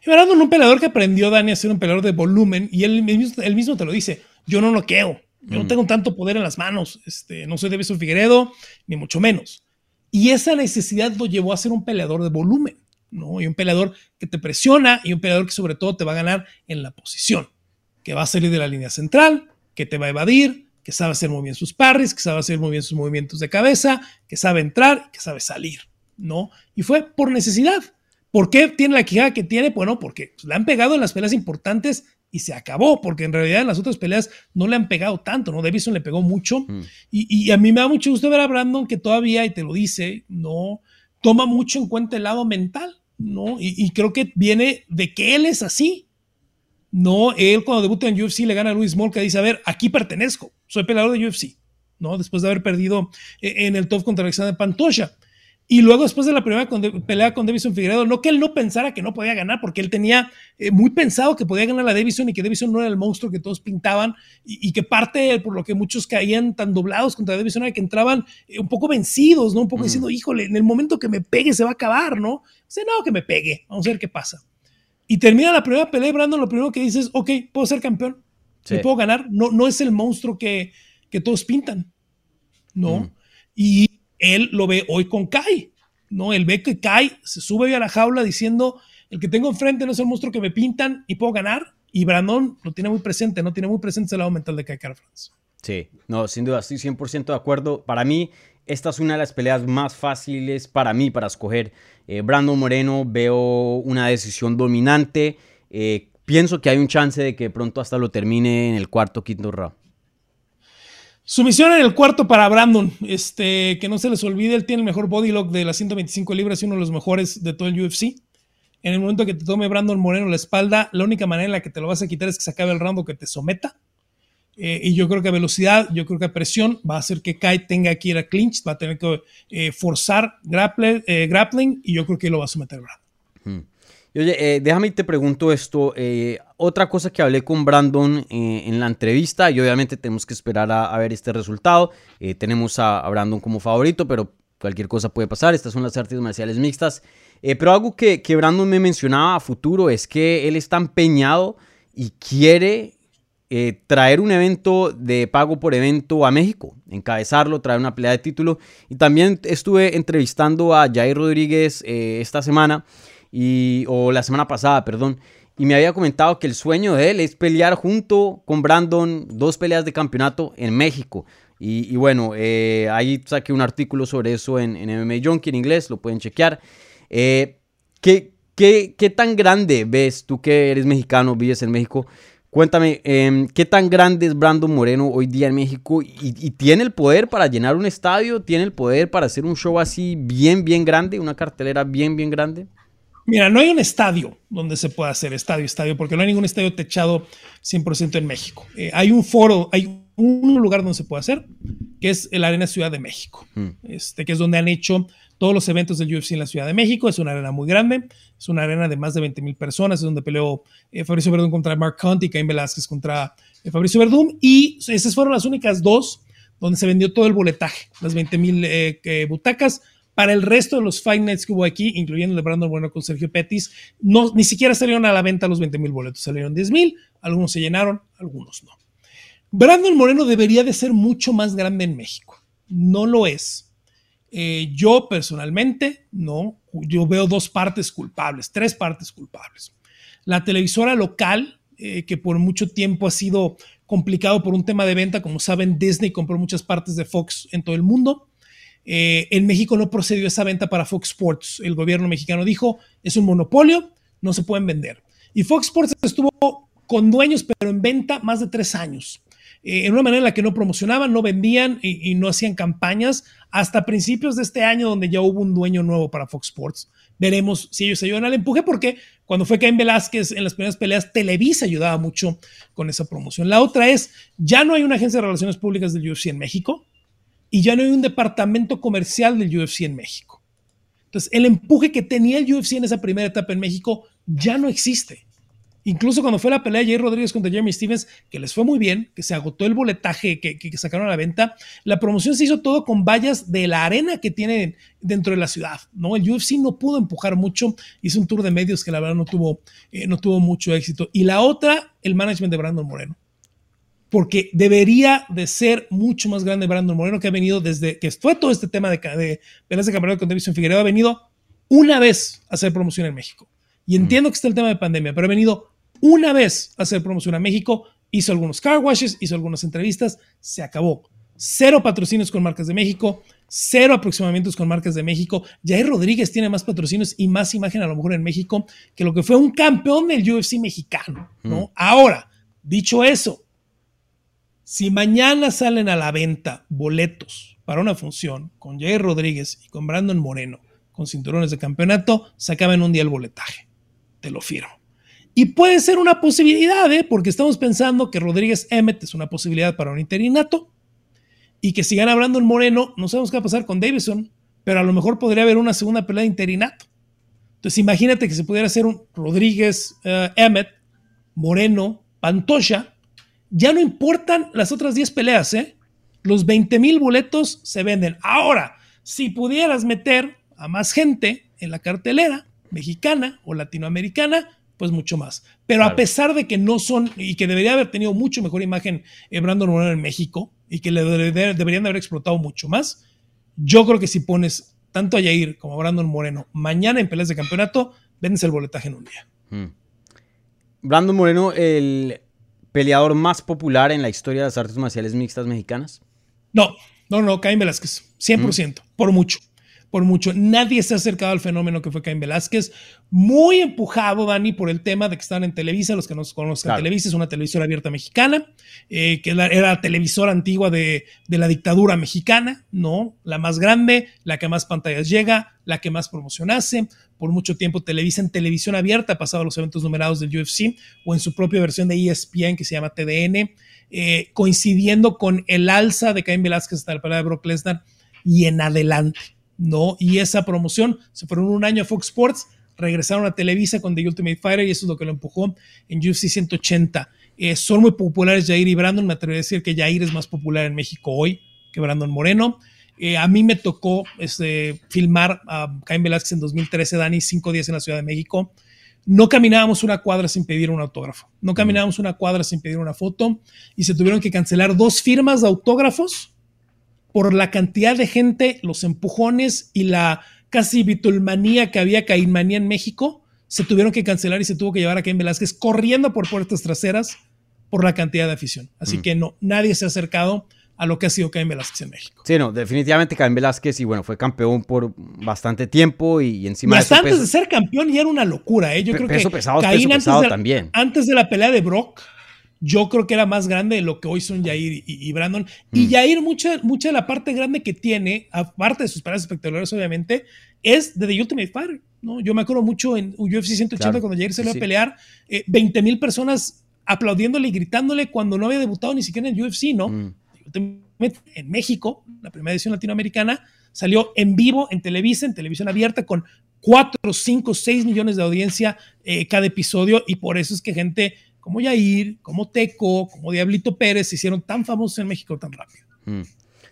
Y Brandon, un peleador que aprendió, Dani, a ser un peleador de volumen. Y él, mismo te lo dice: Yo no noqueo. Yo no mm. tengo tanto poder en las manos. Este, no soy Davison Figueredo, ni mucho menos Y esa necesidad lo llevó a ser un peleador de volumen, ¿no? Y un peleador que te presiona y un peleador que sobre todo te va a ganar en la posición, que va a salir de la línea central, que te va a evadir, que sabe hacer muy bien sus parries, que sabe hacer muy bien sus movimientos de cabeza, que sabe entrar, que sabe salir, ¿no? Y fue por necesidad. ¿Por qué tiene la quijada que tiene? Bueno, porque le han pegado en las peleas importantes y se acabó, porque en realidad en las otras peleas no le han pegado tanto, ¿no? Davison le pegó mucho mm. y, a mí me da mucho gusto ver a Brandon que todavía, y te lo dice, no toma mucho en cuenta el lado mental, ¿no? Y, creo que viene de que él es así, ¿no? Él cuando debuta en UFC le gana a Luis Molka, dice, a ver, aquí pertenezco, soy peleador de UFC, ¿no? Después de haber perdido eh, en el top contra Alexander Pantoja. Y luego, después de la primera pelea con Davison Figueredo, no que él no pensara que no podía ganar, porque él tenía eh, muy pensado que podía ganar la Davison y que Davison no era el monstruo que todos pintaban y, que parte por lo que muchos caían tan doblados contra Davison era que entraban eh, un poco vencidos, ¿no? Un poco mm. diciendo, híjole, en el momento que me pegue se va a acabar, ¿no? Dice, no, que me pegue, vamos a ver qué pasa. Y termina la primera pelea, Brandon, lo primero que dices, es, ok, puedo ser campeón, sí. puedo ganar, no, no es el monstruo que, que todos pintan, ¿no? Mm. Y él lo ve hoy con Kai, ¿no? Él ve que Kai se sube a la jaula diciendo, el que tengo enfrente no es el monstruo que me pintan y puedo ganar, y Brandon lo tiene muy presente, no tiene muy presente el lado mental de Kai France. Sí, no, sin duda, estoy 100% de acuerdo. Para mí, esta es una de las peleas más fáciles para mí para escoger. Eh, Brandon Moreno, veo una decisión dominante. Eh, pienso que hay un chance de que pronto hasta lo termine en el cuarto, quinto round. Sumisión en el cuarto para Brandon. Este, que no se les olvide, él tiene el mejor body lock de las 125 libras y uno de los mejores de todo el UFC. En el momento que te tome Brandon Moreno la espalda, la única manera en la que te lo vas a quitar es que se acabe el round o que te someta. Eh, y yo creo que a velocidad, yo creo que a presión va a hacer que Kai tenga que ir a clinch, va a tener que eh, forzar eh, grappling y yo creo que lo va a someter Brandon. oye, déjame y te pregunto esto otra cosa que hablé con Brandon eh, en la entrevista, y obviamente tenemos que esperar a, ver este resultado. Eh, tenemos a, Brandon como favorito, pero cualquier cosa puede pasar. Estas son las artes marciales mixtas. Eh, pero algo que, que, Brandon me mencionaba a futuro es que él está empeñado y quiere traer un evento de pago por evento a México, encabezarlo, traer una pelea de título. Y también estuve entrevistando a Jair Rodríguez esta semana, y, o la semana pasada, perdón y me había comentado que el sueño de él es pelear junto con Brandon dos peleas de campeonato en México. Y, bueno, eh, ahí saqué un artículo sobre eso en, MMA Junkie en inglés, lo pueden chequear. Eh, ¿qué, qué, tan grande ves tú que eres mexicano, vives en México? Cuéntame, em, ¿qué tan grande es Brandon Moreno hoy día en México? ¿Y, ¿Y, tiene el poder para llenar un estadio? ¿Tiene el poder para hacer un show así bien, bien grande? ¿Una cartelera bien, bien grande? Mira, no hay un estadio donde se pueda hacer estadio, estadio, porque no hay ningún estadio techado 100% en México. Eh, hay un foro, hay un lugar donde se puede hacer, que es el Arena Ciudad de México, mm. este, que es donde han hecho todos los eventos del UFC en la Ciudad de México. Es una arena muy grande, es una arena de más de 20 mil personas, es donde peleó eh, Fabricio Verdún contra Mark Hunt y Cain Velázquez contra eh, Fabricio Verdún. Y esas fueron las únicas dos donde se vendió todo el boletaje, las 20 mil butacas para el resto de los Fight Nights que hubo aquí, incluyendo el de Brandon Bueno con Sergio Pettis, no, ni siquiera salieron a la venta los 20 mil boletos, salieron 10 mil, algunos se llenaron, algunos no. Brandon Moreno debería de ser mucho más grande en México. No lo es. Eh, yo personalmente, no, yo veo dos partes culpables, tres partes culpables. La televisora local, eh, que por mucho tiempo ha sido complicado por un tema de venta, como saben, Disney compró muchas partes de Fox en todo el mundo. Eh, en México no procedió esa venta para Fox Sports. El gobierno mexicano dijo, es un monopolio, no se pueden vender. Y Fox Sports estuvo con dueños, pero en venta más de tres años. Eh, en una manera en la que no promocionaban, no vendían y, no hacían campañas hasta principios de este año donde ya hubo un dueño nuevo para Fox Sports. Veremos si ellos ayudan al empuje porque cuando fue Cain Velázquez en las primeras peleas, Televisa ayudaba mucho con esa promoción. La otra es, ya no hay una agencia de relaciones públicas del UFC en México y ya no hay un departamento comercial del UFC en México. Entonces, el empuje que tenía el UFC en esa primera etapa en México ya no existe. Incluso cuando fue la pelea de Jay Rodríguez contra Jeremy Stevens, que les fue muy bien, que se agotó el boletaje que, sacaron a la venta, la promoción se hizo todo con vallas de la arena que tienen dentro de la ciudad. ¿no? El UFC no pudo empujar mucho, hizo un tour de medios que la verdad no tuvo, eh, no tuvo mucho éxito. Y la otra, el management de Brandon Moreno. Porque debería de ser mucho más grande Brandon Moreno, que ha venido desde que fue todo este tema de, de peleas de campeonato con Davison Figueroa, ha venido una vez a hacer promoción en México. Y entiendo que está el tema de pandemia, pero ha venido una vez a hacer promoción a México, hizo algunos car washes, hizo algunas entrevistas, se acabó. Cero patrocinios con marcas de México, cero aproximamientos con marcas de México. Jair Rodríguez tiene más patrocinios y más imagen a lo mejor en México que lo que fue un campeón del UFC mexicano, ¿no? Ahora, dicho eso, si mañana salen a la venta boletos para una función con Jair Rodríguez y con Brandon Moreno con cinturones de campeonato, se acaba un día el boletaje. Te lo firmo. Y puede ser una posibilidad, ¿eh? porque estamos pensando que Rodríguez Emmett es una posibilidad para un interinato y que si gana Brandon Moreno, no sabemos qué va a pasar con Davison, pero a lo mejor podría haber una segunda pelea de interinato. Entonces imagínate que se pudiera hacer un Rodríguez uh, Emmett, Moreno, Pantoja ya no importan las otras 10 peleas, ¿eh? Los 20 mil boletos se venden. Ahora, si pudieras meter a más gente en la cartelera mexicana o latinoamericana, pues mucho más. Pero a pesar de que no son, y que debería haber tenido mucho mejor imagen eh, Brandon Moreno en México, y que le deberían haber explotado mucho más, yo creo que si pones tanto a Yair como a Brandon Moreno mañana en peleas de campeonato, vendes el boletaje en un día. Hmm. Brandon Moreno, el peleador más popular en la historia de las artes marciales mixtas mexicanas? No, no, no, Caín Velázquez, 100%, por mucho por mucho. Nadie se ha acercado al fenómeno que fue Caín Velázquez. Muy empujado, Dani, por el tema de que están en Televisa. Los que nos conozcan, Televisa es una televisora abierta mexicana, eh, que era la televisora antigua de, de, la dictadura mexicana, ¿no? La más grande, la que más pantallas llega, la que más promoción hace. Por mucho tiempo Televisa en televisión abierta ha pasado los eventos numerados del UFC o en su propia versión de ESPN que se llama TDN, eh, coincidiendo con el alza de Caín Velázquez hasta la pelea de Brock Lesnar y en adelante. ¿No? Y esa promoción se fueron un año a Fox Sports, regresaron a Televisa con The Ultimate Fighter y eso es lo que lo empujó en UFC 180. Eh, son muy populares Jair y Brandon, me atrevo a decir que Jair es más popular en México hoy que Brandon Moreno. Eh, a mí me tocó este, filmar a Caín Velázquez en 2013, Dani, cinco días en la Ciudad de México. No caminábamos una cuadra sin pedir un autógrafo, no caminábamos una cuadra sin pedir una foto y se tuvieron que cancelar dos firmas de autógrafos por la cantidad de gente, los empujones y la casi bitulmanía que había Caínmanía en México, se tuvieron que cancelar y se tuvo que llevar a Caín Velázquez corriendo por puertas traseras por la cantidad de afición. Así mm. que no, nadie se ha acercado a lo que ha sido Caín Velázquez en México. Sí, no, definitivamente Caín Velázquez y bueno, fue campeón por bastante tiempo y, encima hasta antes de ser campeón ya era una locura, ¿eh? Yo creo que pesado, Caín antes de, también. antes de la pelea de Brock yo creo que era más grande de lo que hoy son Jair y, Brandon. Y mm. Jair, mucha, mucha de la parte grande que tiene, aparte de sus peleas espectaculares, obviamente, es de The Ultimate Fighter. ¿no? Yo me acuerdo mucho en UFC 180 cuando Jair se le a pelear, 20 eh, mil personas aplaudiéndole y gritándole cuando no había debutado ni siquiera en UFC, ¿no? Mm. En México, la primera edición latinoamericana, salió en vivo en Televisa, en televisión abierta, con 4, 5, 6 millones de audiencia eh, cada episodio, y por eso es que gente como Yair, como Teco, como Diablito Pérez se hicieron tan famosos en México tan rápido. Mm.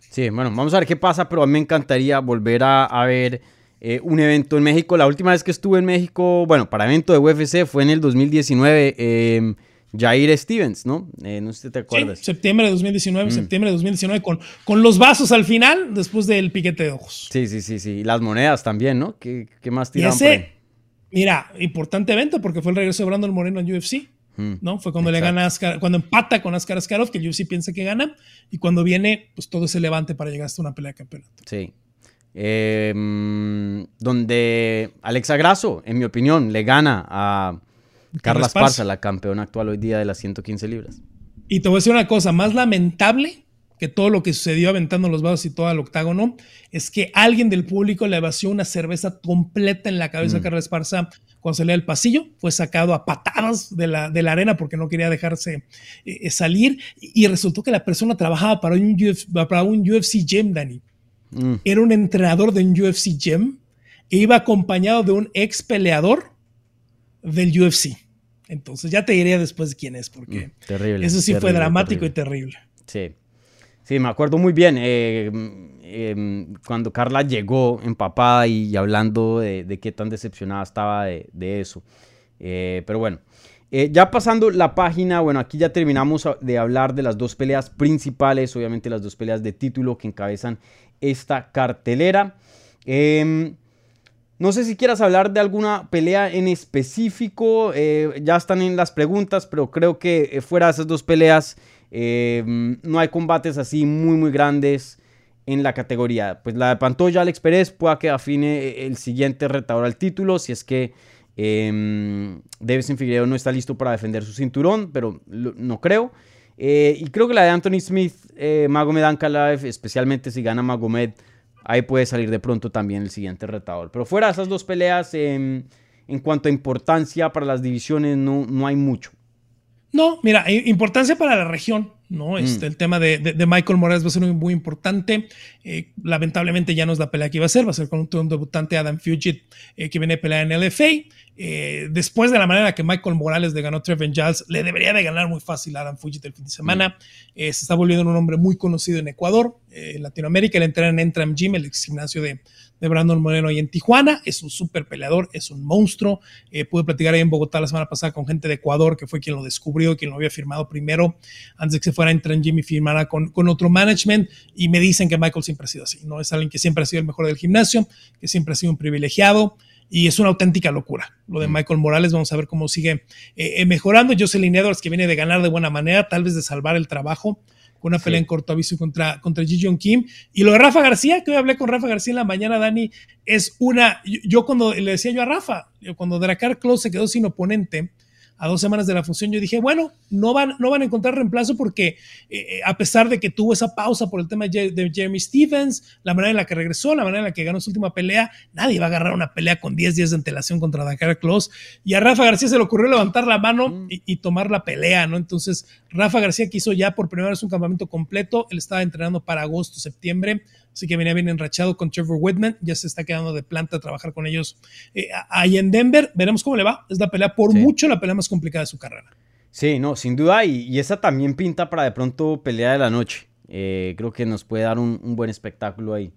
Sí, bueno, vamos a ver qué pasa, pero a mí me encantaría volver a, ver eh, un evento en México. La última vez que estuve en México, bueno, para evento de UFC fue en el 2019. Eh, Jair Stevens, ¿no? Eh, no sé si te acuerdas. Sí, septiembre de 2019, mm. septiembre de 2019, con, con los vasos al final, después del piquete de ojos. Sí, sí, sí, sí. Y las monedas también, ¿no? ¿Qué, qué más tiraron? ese, mira, importante evento porque fue el regreso de Brandon Moreno en UFC. ¿No? Fue cuando le gana cuando empata con Askar Askarov, que el UFC piensa que gana, y cuando viene, pues todo ese levante para llegar hasta una pelea de campeonato. Sí. Em, donde Alexa Grasso, en mi opinión, le gana a Carla Esparza, la campeona actual hoy día de las 115 libras. Y te voy a decir una cosa, más lamentable que todo lo que sucedió aventando los vasos y todo al octágono, es que alguien del público le vació una cerveza completa en la cabeza a mm. Carla Esparza cuando salía del pasillo, fue sacado a patadas de la, de la arena porque no quería dejarse eh, salir y resultó que la persona trabajaba para un UFC, para un UFC gym, Dani. Mm. Era un entrenador de un UFC gym e iba acompañado de un ex peleador del UFC. Entonces ya te diré después de quién es, porque mm, terrible, eso sí fue dramático y terrible. Sí. Sí, me acuerdo muy bien eh, em, cuando Carla llegó empapada y hablando de, qué tan decepcionada estaba de, eso. Eh, pero bueno, Eh, ya pasando la página, bueno, aquí ya terminamos de hablar de las dos peleas principales, obviamente las dos peleas de título que encabezan esta cartelera. Em, no sé si quieras hablar de alguna pelea en específico, ya están en las preguntas, pero creo que fuera de esas dos peleas em, no hay combates así muy muy grandes en la categoría. Pues la de Pantoya Alex Pérez pueda que afine el siguiente retador al título, si es que eh, Davison Figueiredo no está listo para defender su cinturón, pero no creo. Eh, y creo que la de Anthony Smith, eh, Magomed Ankalaev, especialmente si gana Magomed, ahí puede salir de pronto también el siguiente retador. Pero fuera de esas dos peleas, em, en cuanto a importancia para las divisiones, no, no hay mucho. No, mira, importancia para la región, ¿no? Mm. Este, El tema de, Michael Morales va a ser muy, importante. Eh, lamentablemente ya no es la pelea que iba a ser, va a ser con un, debutante Adam Fugit que viene a pelear en LFA. Eh, después de la manera que Michael Morales le ganó Trevin Giles, le debería de ganar muy fácil a Adam Fujit el fin de semana. Mm. Eh, se está volviendo un hombre muy conocido en Ecuador, eh, en Latinoamérica. Le entrenan en Entram Gym, el ex gimnasio de, Brandon Moreno y en Tijuana. Es un súper peleador, es un monstruo. pude platicar ahí en Bogotá la semana pasada con gente de Ecuador, que fue quien lo descubrió, quien lo había firmado primero, antes de que se fuera a Entram Gym y firmara con, con otro management. Y me dicen que Michael siempre ha sido así, ¿no? Es alguien que siempre ha sido el mejor del gimnasio, que siempre ha sido un privilegiado y es una auténtica locura. Lo de mm. Michael Morales, vamos a ver cómo sigue eh, eh, mejorando. Jocelyn Edwards, que viene de ganar de buena manera, tal vez de salvar el trabajo, con una pelea en corto aviso contra, contra Ji Kim. Y lo de Rafa García, que hoy hablé con Rafa García en la mañana, Dani, es una. Yo, cuando le decía yo a Rafa, cuando Dracar Close se quedó sin oponente, a dos semanas de la función, yo dije, bueno, no van, no van a encontrar reemplazo porque eh, a pesar de que tuvo esa pausa por el tema de Jeremy Stevens, la manera en la que regresó, la manera en la que ganó su última pelea, nadie va a agarrar una pelea con 10 días de antelación contra Dakar Close. Y a Rafa García se le ocurrió levantar la mano mm. y, tomar la pelea, ¿no? Entonces, Rafa García quiso ya por primera vez un campamento completo, él estaba entrenando para agosto, septiembre, Así que venía bien enrachado con Trevor Whitman. Ya se está quedando de planta a trabajar con ellos eh, ahí en Denver. Veremos cómo le va. Es la pelea, por mucho, la pelea más complicada de su carrera. Sí, no, sin duda. Y, esa también pinta para de pronto pelea de la noche. Eh, creo que nos puede dar un, buen espectáculo ahí.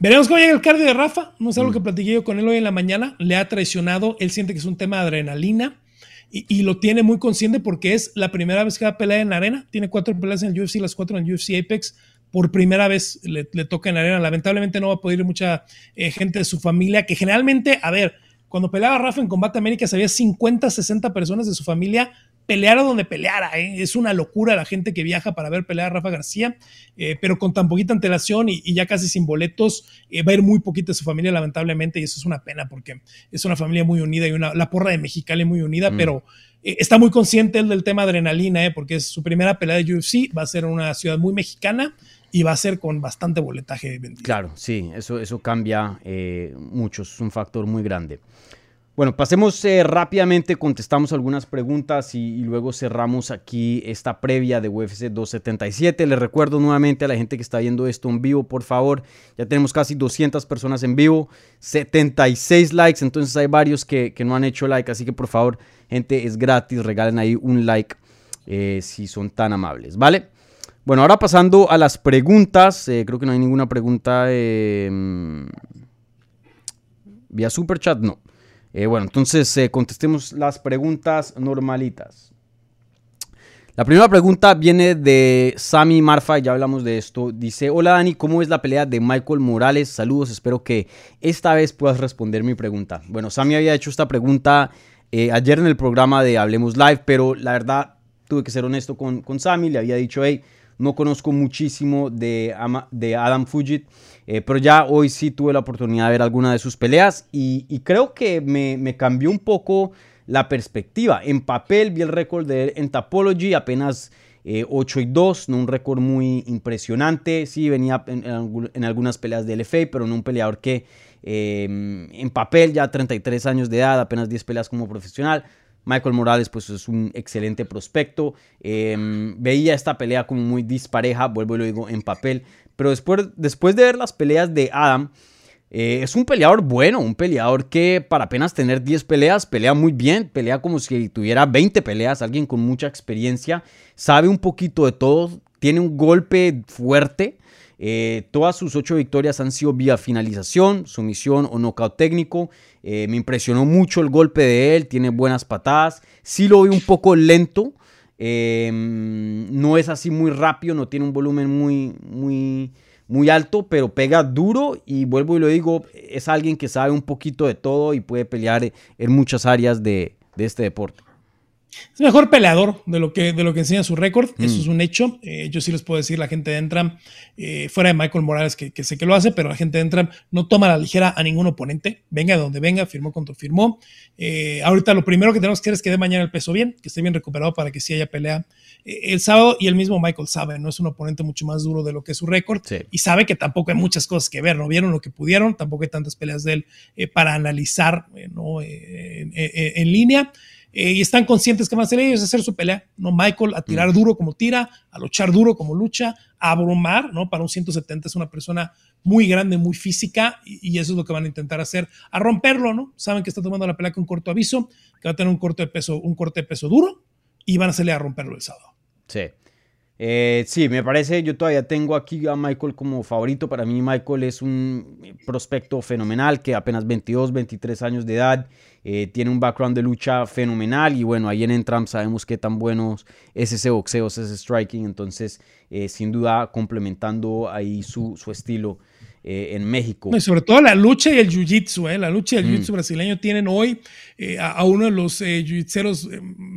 Veremos cómo llega el cardio de Rafa. No sé algo mm. que platiqué yo con él hoy en la mañana. Le ha traicionado. Él siente que es un tema de adrenalina. Y, lo tiene muy consciente porque es la primera vez que va a pelear en la arena. Tiene cuatro peleas en el UFC, las cuatro en el UFC Apex por primera vez le, toca en la arena. Lamentablemente no va a poder ir mucha eh, gente de su familia, que generalmente, a ver, cuando peleaba Rafa en Combate América, había 50, 60 personas de su familia peleara donde peleara. ¿eh? Es una locura la gente que viaja para ver pelear a Rafa García, eh, pero con tan poquita antelación y, ya casi sin boletos, va a ir muy poquita de su familia, lamentablemente, y eso es una pena porque es una familia muy unida y una, la porra de Mexicali muy unida, mm. pero está muy consciente él del tema adrenalina, porque es su primera pelea de UFC, va a ser en una ciudad muy mexicana y va a ser con bastante boletaje vendido. Claro, sí, eso, eso cambia eh, mucho, es un factor muy grande. Bueno, pasemos eh, rápidamente, contestamos algunas preguntas y, luego cerramos aquí esta previa de UFC 277. Les recuerdo nuevamente a la gente que está viendo esto en vivo, por favor, ya tenemos casi 200 personas en vivo, 76 likes, entonces hay varios que, no han hecho like, así que por favor, gente, es gratis, regalen ahí un like eh, si son tan amables, ¿vale? Bueno, ahora pasando a las preguntas. Eh, creo que no hay ninguna pregunta eh, vía super chat, no. Eh, bueno, entonces contestemos las preguntas normalitas. La primera pregunta viene de Sami Marfa, ya hablamos de esto. Dice, hola Dani, ¿cómo es la pelea de Michael Morales? Saludos, espero que esta vez puedas responder mi pregunta. Bueno, Sami había hecho esta pregunta ayer en el programa de Hablemos Live, pero la verdad tuve que ser honesto con, con Sami, le había dicho, hey, no conozco muchísimo de, Adam Fujit, eh, pero ya hoy sí tuve la oportunidad de ver alguna de sus peleas y, creo que me, cambió un poco la perspectiva. En papel vi el récord de él en Tapology, apenas 8 eh, y 2, no un récord muy impresionante. Sí, venía en, algunas peleas de LFA, pero no un peleador que em, en papel ya 33 años de edad, apenas 10 peleas como profesional. Michael Morales pues es un excelente prospecto. Em, veía esta pelea como muy dispareja, vuelvo y lo digo en papel. Pero después, después de ver las peleas de Adam, eh, es un peleador bueno, un peleador que para apenas tener 10 peleas pelea muy bien, pelea como si tuviera 20 peleas, alguien con mucha experiencia, sabe un poquito de todo, tiene un golpe fuerte. Eh, todas sus ocho victorias han sido vía finalización, sumisión o knockout técnico. Eh, me impresionó mucho el golpe de él, tiene buenas patadas. Sí lo vi un poco lento. Em, no es así muy rápido, no tiene un volumen muy, muy, muy alto, pero pega duro y vuelvo y lo digo, es alguien que sabe un poquito de todo y puede pelear en muchas áreas de este deporte. Es mejor peleador de lo que, de lo que enseña su récord, eso es mm. un hecho. Eh, yo sí les puedo decir, la gente de Entram, eh, fuera de Michael Morales, que, sé que lo hace, pero la gente de Entram no toma la ligera a ningún oponente, venga de donde venga, firmó cuando firmó. Eh, ahorita lo primero que tenemos que hacer es que dé mañana el peso bien, que esté bien recuperado para que sí haya pelea el sábado. Y el mismo Michael sabe, no es un oponente mucho más duro de lo que es su récord y sabe que tampoco hay muchas cosas que ver, no vieron lo que pudieron, tampoco hay tantas peleas de él para analizar ¿no? en línea. Eh, y están conscientes que van a hacer ellos hacer su pelea, ¿no? Michael a tirar mm. duro como tira, a luchar duro como lucha, a abrumar, ¿no? Para un 170 es una persona muy grande, muy física y, eso es lo que van a intentar hacer, a romperlo, ¿no? Saben que está tomando la pelea con corto aviso, que va a tener un corte de peso, un corte de peso duro y van a salir a romperlo el sábado. Sí. Eh, sí, me parece, yo todavía tengo aquí a Michael como favorito. Para mí Michael es un prospecto fenomenal que apenas 22, 23 años de edad, eh, tiene un background de lucha fenomenal y bueno, ahí en Entram sabemos qué tan buenos es ese boxeo, es ese striking, entonces eh, sin duda complementando ahí su, su estilo. en México. Y sobre todo la lucha y el jiu-jitsu, la lucha y el mm. jiu-jitsu brasileño tienen hoy a, uno de los jiu-jitseros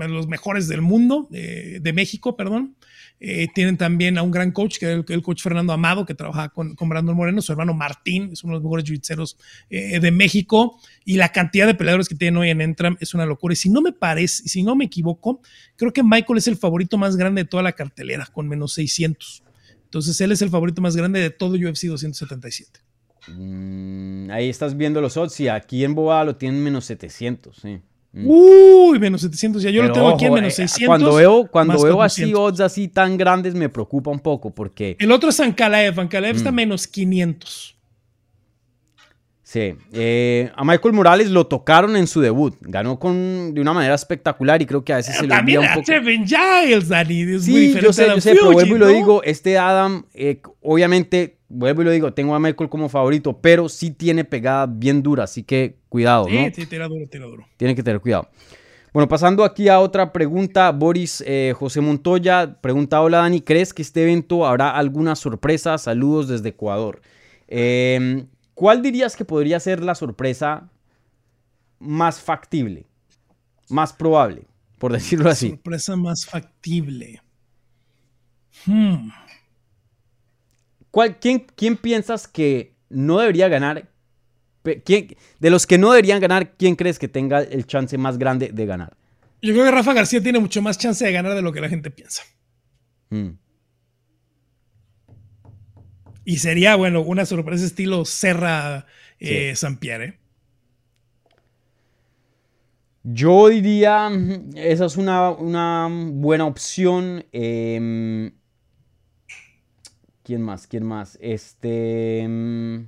los mejores del mundo, de México, perdón, eh, tienen también a un gran coach, que es el, coach Fernando Amado, que trabaja con, con, Brandon Moreno, su hermano Martín, es uno de los mejores jiu eh, de México, y la cantidad de peleadores que tienen hoy en Entram es una locura. Y si no me parece, si no me equivoco, creo que Michael es el favorito más grande de toda la cartelera, con menos 600. Entonces él es el favorito más grande de todo UFC 277. Mm, ahí estás viendo los odds, y aquí en Boa lo tienen menos 700, sí. Mm. Uy, menos 700. Ya yo lo tengo aquí en menos 600. Eh, cuando veo, cuando veo así odds así tan grandes me preocupa un poco porque... El otro es Ankalaev. Ankalaev está mm. menos 500. Sí. Eh, a Michael Morales lo tocaron en su debut. Ganó con, de una manera espectacular y creo que a veces se le olvida un poco. También Giles, Dani. Es sí, muy yo sé, yo sé, pero vuelvo y lo digo. Este Adam, eh, obviamente vuelvo y lo digo, tengo a Michael como favorito, pero sí tiene pegada bien dura, así que cuidado, ¿no? Sí, tira duro, tira duro. Tiene que tener cuidado. Bueno, pasando aquí a otra pregunta, Boris eh, José Montoya pregunta, hola Dani, ¿crees que este evento habrá alguna sorpresa? Saludos desde Ecuador. Em, ¿Cuál dirías que podría ser la sorpresa más factible, más probable, por decirlo así? Sorpresa más factible. Hmm quién, piensas que no debería ganar? de los que no deberían ganar, ¿quién crees que tenga el chance más grande de ganar? Yo creo que Rafa García tiene mucho más chance de ganar de lo que la gente piensa. Mm. Y sería, bueno, una sorpresa estilo Serra eh, ¿eh? Yo diría, esa es una, una buena opción. Eh, ¿Quién más? ¿Quién más? Este. Mm,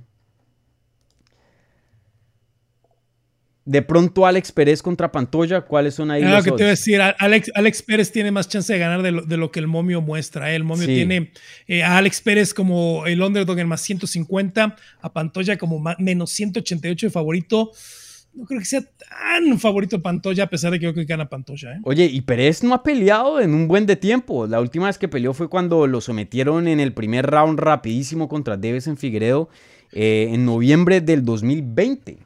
de pronto Alex Pérez contra Pantoya, ¿cuáles son ahí? Ah, que te iba a decir, Alex, Alex, Pérez tiene más chance de ganar de lo, que el momio muestra. ¿eh? El momio tiene eh, a Alex Pérez como el underdog en más 150, a Pantoya como menos 188 de favorito no creo que sea tan favorito Pantoya, a pesar de que yo creo que gana Pantoya. ¿eh? Oye, y Pérez no ha peleado en un buen de tiempo. La última vez que peleó fue cuando lo sometieron en el primer round rapidísimo contra Deves en Figueredo eh, en noviembre del 2020.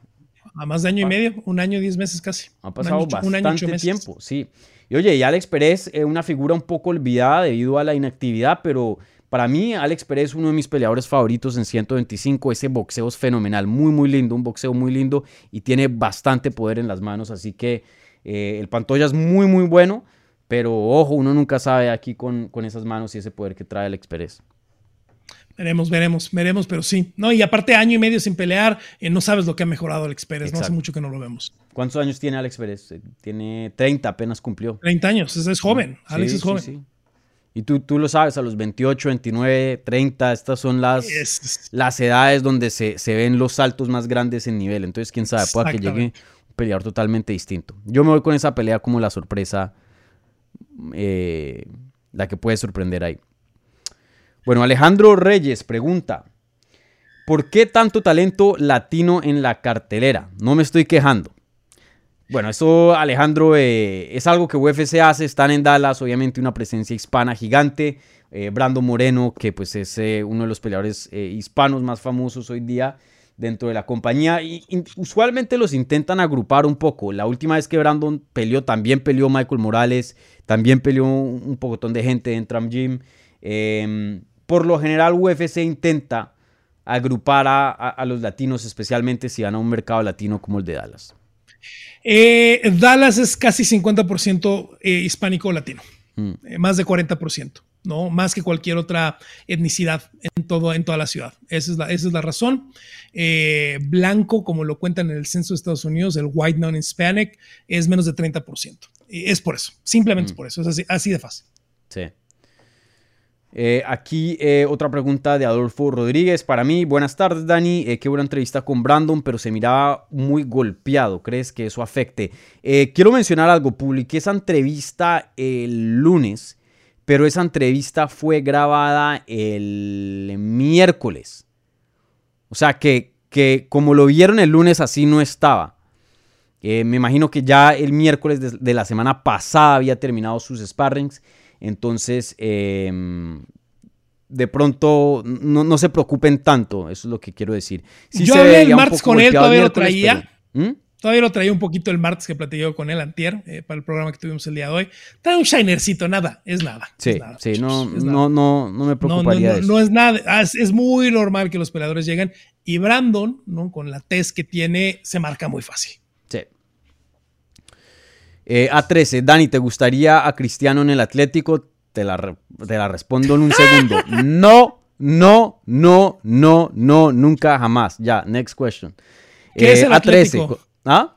A más de año y medio, un año, diez meses casi. Ha pasado bastante tiempo, sí. Y oye, y Alex Pérez es una figura un poco olvidada debido a la inactividad, pero para mí, Alex Pérez es uno de mis peleadores favoritos en 125. Ese boxeo es fenomenal, muy, muy lindo, un boxeo muy lindo y tiene bastante poder en las manos. Así que eh, el Pantoya es muy, muy bueno, pero ojo, uno nunca sabe aquí con, con esas manos y ese poder que trae Alex Pérez. Veremos, veremos, veremos, pero sí. No, y aparte, año y medio sin pelear, eh, no sabes lo que ha mejorado Alex Pérez. No hace mucho que no lo vemos. ¿Cuántos años tiene Alex Pérez? Eh, tiene 30, apenas cumplió. 30 años, es, joven. Alex es joven. Sí, sí. Y tú, tú lo sabes, a los 28, 29, 30, estas son las, las edades donde se, ven los saltos más grandes en nivel. Entonces, quién sabe, pueda que llegue un peleador totalmente distinto. Yo me voy con esa pelea como la sorpresa, eh, la que puede sorprender ahí. Bueno, Alejandro Reyes pregunta, ¿por qué tanto talento latino en la cartelera? No me estoy quejando. Bueno, eso Alejandro eh, es algo que UFC hace, están en Dallas, obviamente una presencia hispana gigante. Eh, Brando Moreno, que pues es eh, uno de los peleadores hispanos más famosos hoy día dentro de la compañía. Y, usualmente los intentan agrupar un poco. La última vez que Brandon peleó, también peleó Michael Morales, también peleó un pocotón de gente en Tram Gym. Em, por lo general UFC intenta agrupar a, los latinos, especialmente si van a un mercado latino como el de Dallas. Eh, Dallas es casi 50% eh, hispánico latino, mm. eh, más de 40%. ¿no? Más que cualquier otra etnicidad en, todo, en toda la ciudad. Esa es la, esa es la razón. Eh, blanco, como lo cuentan en el censo de Estados Unidos, el white non-hispanic, es menos de 30%. es por eso, simplemente es mm. por eso, es así, de fácil. Sí. Eh, aquí eh, otra pregunta de Adolfo Rodríguez. Para mí, buenas tardes, Dani. qué buena entrevista con Brandon, pero se miraba muy golpeado. ¿Crees que eso afecte? quiero mencionar algo. Publiqué esa entrevista el lunes pero esa entrevista fue grabada el miércoles. O sea que, que como lo vieron el lunes así no estaba. Eh, me imagino que ya el miércoles de, la semana pasada había terminado sus sparrings. Entonces, em, de pronto, no, se preocupen tanto. Eso es lo que quiero decir. Yo hablé el martes con él, todavía lo traía. ¿Mm? Todavía lo traía un poquito el martes que platicé con él antier eh, para el programa que tuvimos el día de hoy. Trae un shinercito, nada, es nada. Sí, sí, no, no, no, no, me preocuparía no, no, no, es nada, ah, es, muy normal que los peleadores lleguen y Brandon, ¿no? con la test que tiene, se marca muy fácil. Eh, A13, Dani, ¿te gustaría a Cristiano en el Atlético? Te la, te la respondo en un segundo. no, no, no, no, no, nunca, jamás. Ya, next question. ¿Qué es el eh, Atlético? ¿Ah?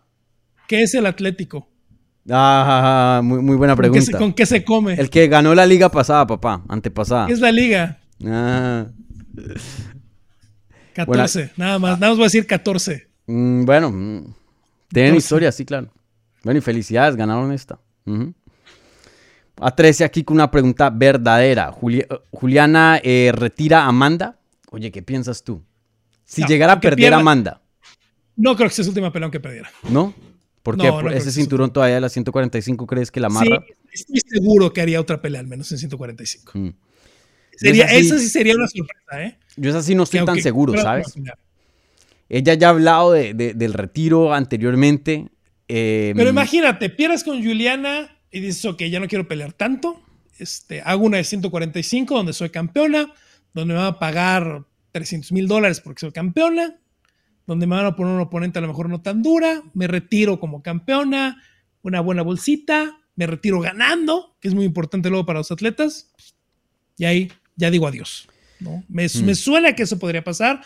¿Qué es el Atlético? Ah, muy, buena pregunta. ¿Con qué, se, come? El que ganó la liga pasada, papá, antepasada. ¿Qué es la liga? Ah. 14, nada más, nada más voy a decir 14. Mm, bueno, mm, tienen historia, sí, claro. Bueno, y felicidades, ganaron esta. A 13 aquí con una pregunta verdadera. Juliana eh, retira a Amanda. Oye, ¿qué piensas tú? Si llegara a perder a Amanda, no creo que sea su última pelea que perdiera. ¿No? ¿Por qué? ese cinturón todavía de las 145 crees que la amarra? Sí, estoy seguro que haría otra pelea al menos en 145. Mm. Sería, esa sí sería una sorpresa, ¿eh? Yo esa sí no estoy tan seguro, ¿sabes? Ella ya ha hablado del retiro anteriormente. Em, Pero imagínate, pierdes con Juliana y dices, ok, ya no quiero pelear tanto. Este, hago una de 145 donde soy campeona, donde me van a pagar 300 mil dólares porque soy campeona donde me van a poner un oponente a lo mejor no tan dura, me retiro como campeona, una buena bolsita, me retiro ganando, que es muy importante luego para los atletas, y ahí ya digo adiós. ¿no? Me, mm. suena que eso podría pasar.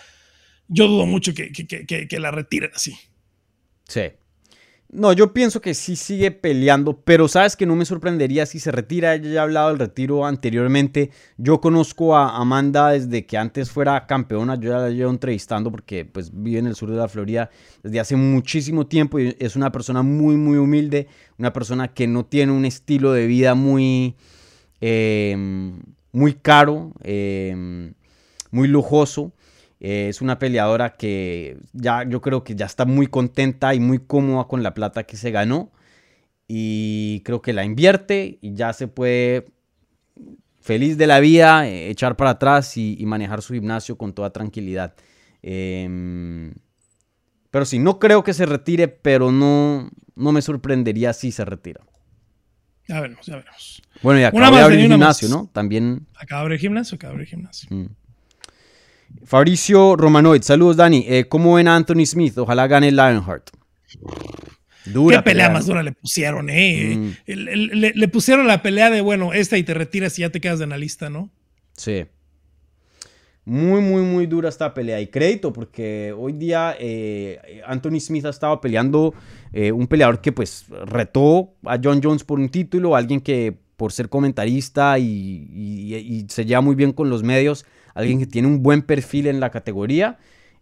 Yo dudo mucho que, que la retiren así. Sí. No, yo pienso que sí sigue peleando, pero sabes que no me sorprendería si se retira. Ya ha hablado del retiro anteriormente. Yo conozco a Amanda desde que antes fuera campeona. Yo ya la llevo entrevistando porque pues vive en el sur de la Florida desde hace muchísimo tiempo y es una persona muy, muy humilde. Una persona que no tiene un estilo de vida muy, em, muy caro, em, muy lujoso. Eh, es una peleadora que ya yo creo que ya está muy contenta y muy cómoda con la plata que se ganó. Y creo que la invierte y ya se puede feliz de la vida, eh, echar para atrás y, manejar su gimnasio con toda tranquilidad. Em, pero sí, no creo que se retire, pero no, no me sorprendería si se retira. Ya veremos, ya veremos. Bueno, y acaba de abrir el gimnasio, ¿no? También. Acaba de abrir el gimnasio, acaba de abrir el gimnasio. Mm. Fabricio Romanoid, saludos Dani. Eh, ¿Cómo ven a Anthony Smith? Ojalá gane Lionheart. Dura Qué pelea, más dura le pusieron, ¿eh? Mm. Le, pusieron la pelea de, bueno, esta y te retiras y ya te quedas de analista, ¿no? Sí. Muy, muy, muy dura esta pelea. Y crédito, porque hoy día eh, Anthony Smith ha estado peleando eh, un peleador que pues retó a John Jones por un título, alguien que por ser comentarista y se lleva muy bien con los medios, alguien que tiene un buen perfil en la categoría.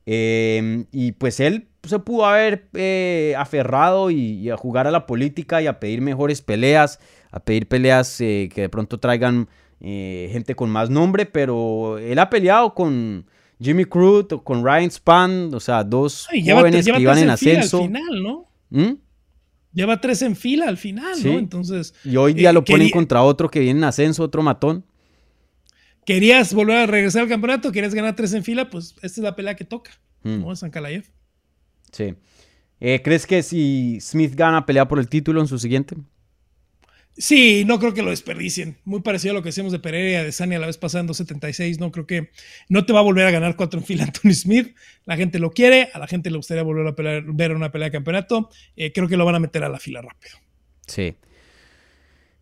Eh, y pues él se pudo haber eh, aferrado y, a jugar a la política y a pedir mejores peleas, a pedir peleas eh, que de pronto traigan eh, gente con más nombre, pero él ha peleado con Jimmy Cruz, con Ryan Spann, o sea, dos jóvenes que iban en ascenso. Al final, ¿no? ¿Mm? Lleva tres en fila al final, ¿no? Entonces. Y hoy día lo ponen contra otro que viene en ascenso, otro matón. ¿Querías volver a regresar al campeonato? ¿Querías ganar tres en fila? Pues esta es la pelea que toca, mm. ¿no? San Calayev. Sí. Eh, ¿Crees que si Smith gana, pelea por el título en su siguiente? Sí, no creo que lo desperdicien. Muy parecido a lo que hacíamos de Pereira de Sani a la vez pasada en 276. No creo que no te va a volver a ganar cuatro en fila Anthony Smith. La gente lo quiere, a la gente le gustaría volver a pelear, ver una pelea de campeonato. Eh, creo que lo van a meter a la fila rápido. Sí.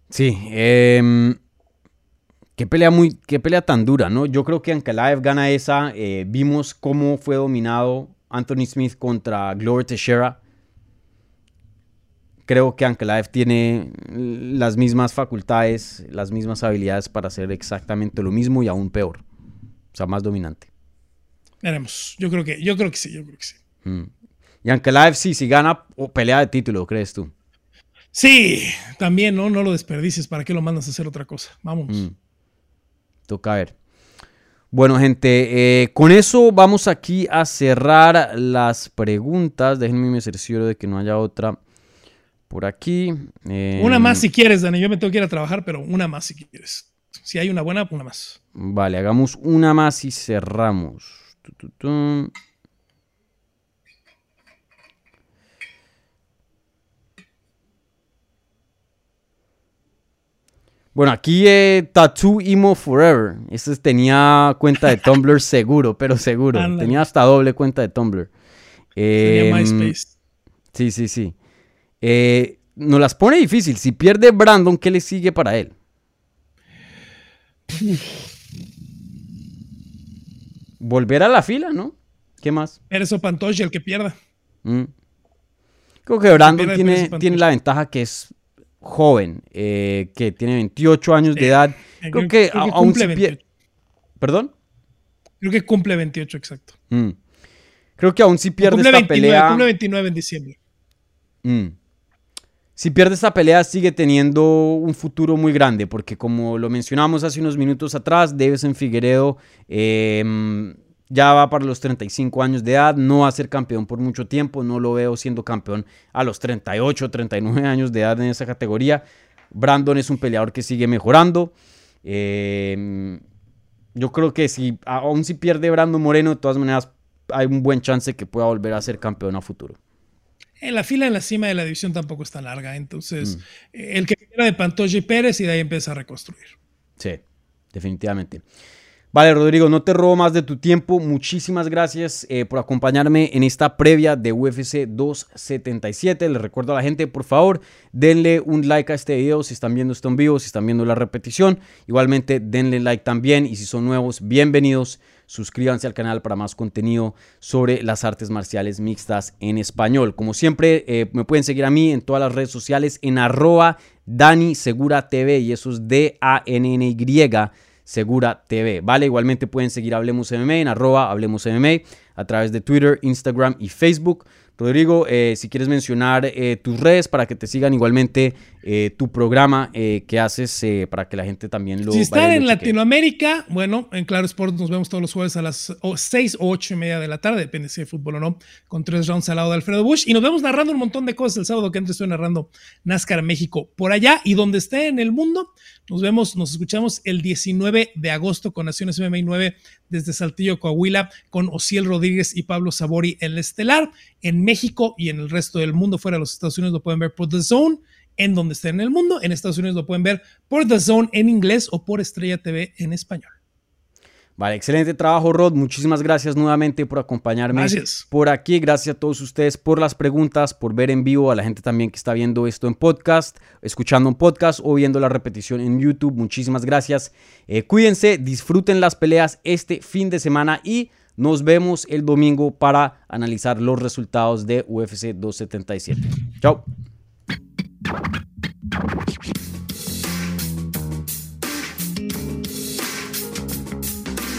Sí. Em, qué pelea muy, qué pelea tan dura, ¿no? Yo creo que Ankalaev gana esa. Eh, vimos cómo fue dominado Anthony Smith contra Glover Teixeira creo que Ankalaev tiene las mismas facultades, las mismas habilidades para hacer exactamente lo mismo y aún peor. O sea, más dominante. Veremos. Yo creo que, yo creo que sí, yo creo que sí. Mm. Y Ankalaev sí, si gana o pelea de título, ¿crees tú? Sí, también, ¿no? No lo desperdicies. ¿Para qué lo mandas a hacer otra cosa? Vamos. Mm. Toca ver. Bueno, gente, eh, con eso vamos aquí a cerrar las preguntas. Déjenme me cercioro de que no haya otra por aquí. una más si quieres, Dani. Yo me tengo que ir a trabajar, pero una más si quieres. Si hay una buena, una más. Vale, hagamos una más y cerramos. Bueno, aquí eh, Tattoo Emo Forever. Este tenía cuenta de Tumblr seguro, pero seguro. Tenía hasta doble cuenta de Tumblr. Tenía em, MySpace. Sí, sí, sí. Eh, nos las pone difícil. Si pierde Brandon, ¿qué le sigue para él? Volver a la fila, ¿no? ¿Qué más? Eres Pantoshi el que pierda. Mm. Creo que Brandon tiene, tiene, la ventaja que es joven, eh, que tiene 28 años de edad. creo, que, aún si ¿Perdón? Creo que cumple 28, exacto. Mm. Creo que aún si pierde esta pelea. Cumple 29 en diciembre. Mm si pierde esta pelea sigue teniendo un futuro muy grande, porque como lo mencionamos hace unos minutos atrás, en Figueredo em, ya va para los 35 años de edad, no va a ser campeón por mucho tiempo, no lo veo siendo campeón a los 38, 39 años de edad en esa categoría. Brandon es un peleador que sigue mejorando. Em, yo creo que si, aún si pierde Brandon Moreno, de todas maneras hay un buen chance que pueda volver a ser campeón a futuro. En la fila en la cima de la división tampoco es tan larga. Entonces, mm. el que era de Pantoja y Pérez y de ahí empieza a reconstruir. Sí, definitivamente. Vale, Rodrigo, no te robo más de tu tiempo. Muchísimas gracias eh, por acompañarme en esta previa de UFC 277. Les recuerdo a la gente, por favor, denle un like a este video si están viendo esto en vivo, si están viendo la repetición. Igualmente, denle like también y si son nuevos, bienvenidos suscríbanse al canal para más contenido sobre las artes marciales mixtas en español. Como siempre, eh, me pueden seguir a mí en todas las redes sociales en arroba Dani Segura TV y eso es D-A-N-N-Y Segura TV, ¿vale? Igualmente pueden seguir Hablemos MMA en arroba Hablemos MMA a través de Twitter, Instagram y Facebook. Rodrigo, eh, si quieres mencionar eh, tus redes para que te sigan igualmente eh, tu programa que haces para que la gente también lo Si están en Latinoamérica, bueno, en Claro Sports nos vemos todos los jueves a las 6 o 8 y media de la tarde, depende si hay fútbol o no, con tres rounds al lado de Alfredo Bush. Y nos vemos narrando un montón de cosas el sábado que antes estoy narrando NASCAR México por allá y donde esté en el mundo. Nos vemos, nos escuchamos el 19 de agosto con Naciones MMA 9 desde Saltillo, Coahuila, con Ociel Rodríguez y Pablo Sabori en el estelar. En México y en el resto del mundo, fuera de los Estados Unidos, lo pueden ver por The Zone, en donde esté en el mundo. En Estados Unidos lo pueden ver por The Zone en inglés o por Estrella TV en español. Vale, excelente trabajo, Rod. Muchísimas gracias nuevamente por acompañarme por aquí. Gracias a todos ustedes por las preguntas, por ver en vivo, a la gente también que está viendo esto en podcast, escuchando un podcast o viendo la repetición en YouTube. Muchísimas gracias. Eh, cuídense, disfruten las peleas este fin de semana y nos vemos el domingo para analizar los resultados de UFC 277. Chao.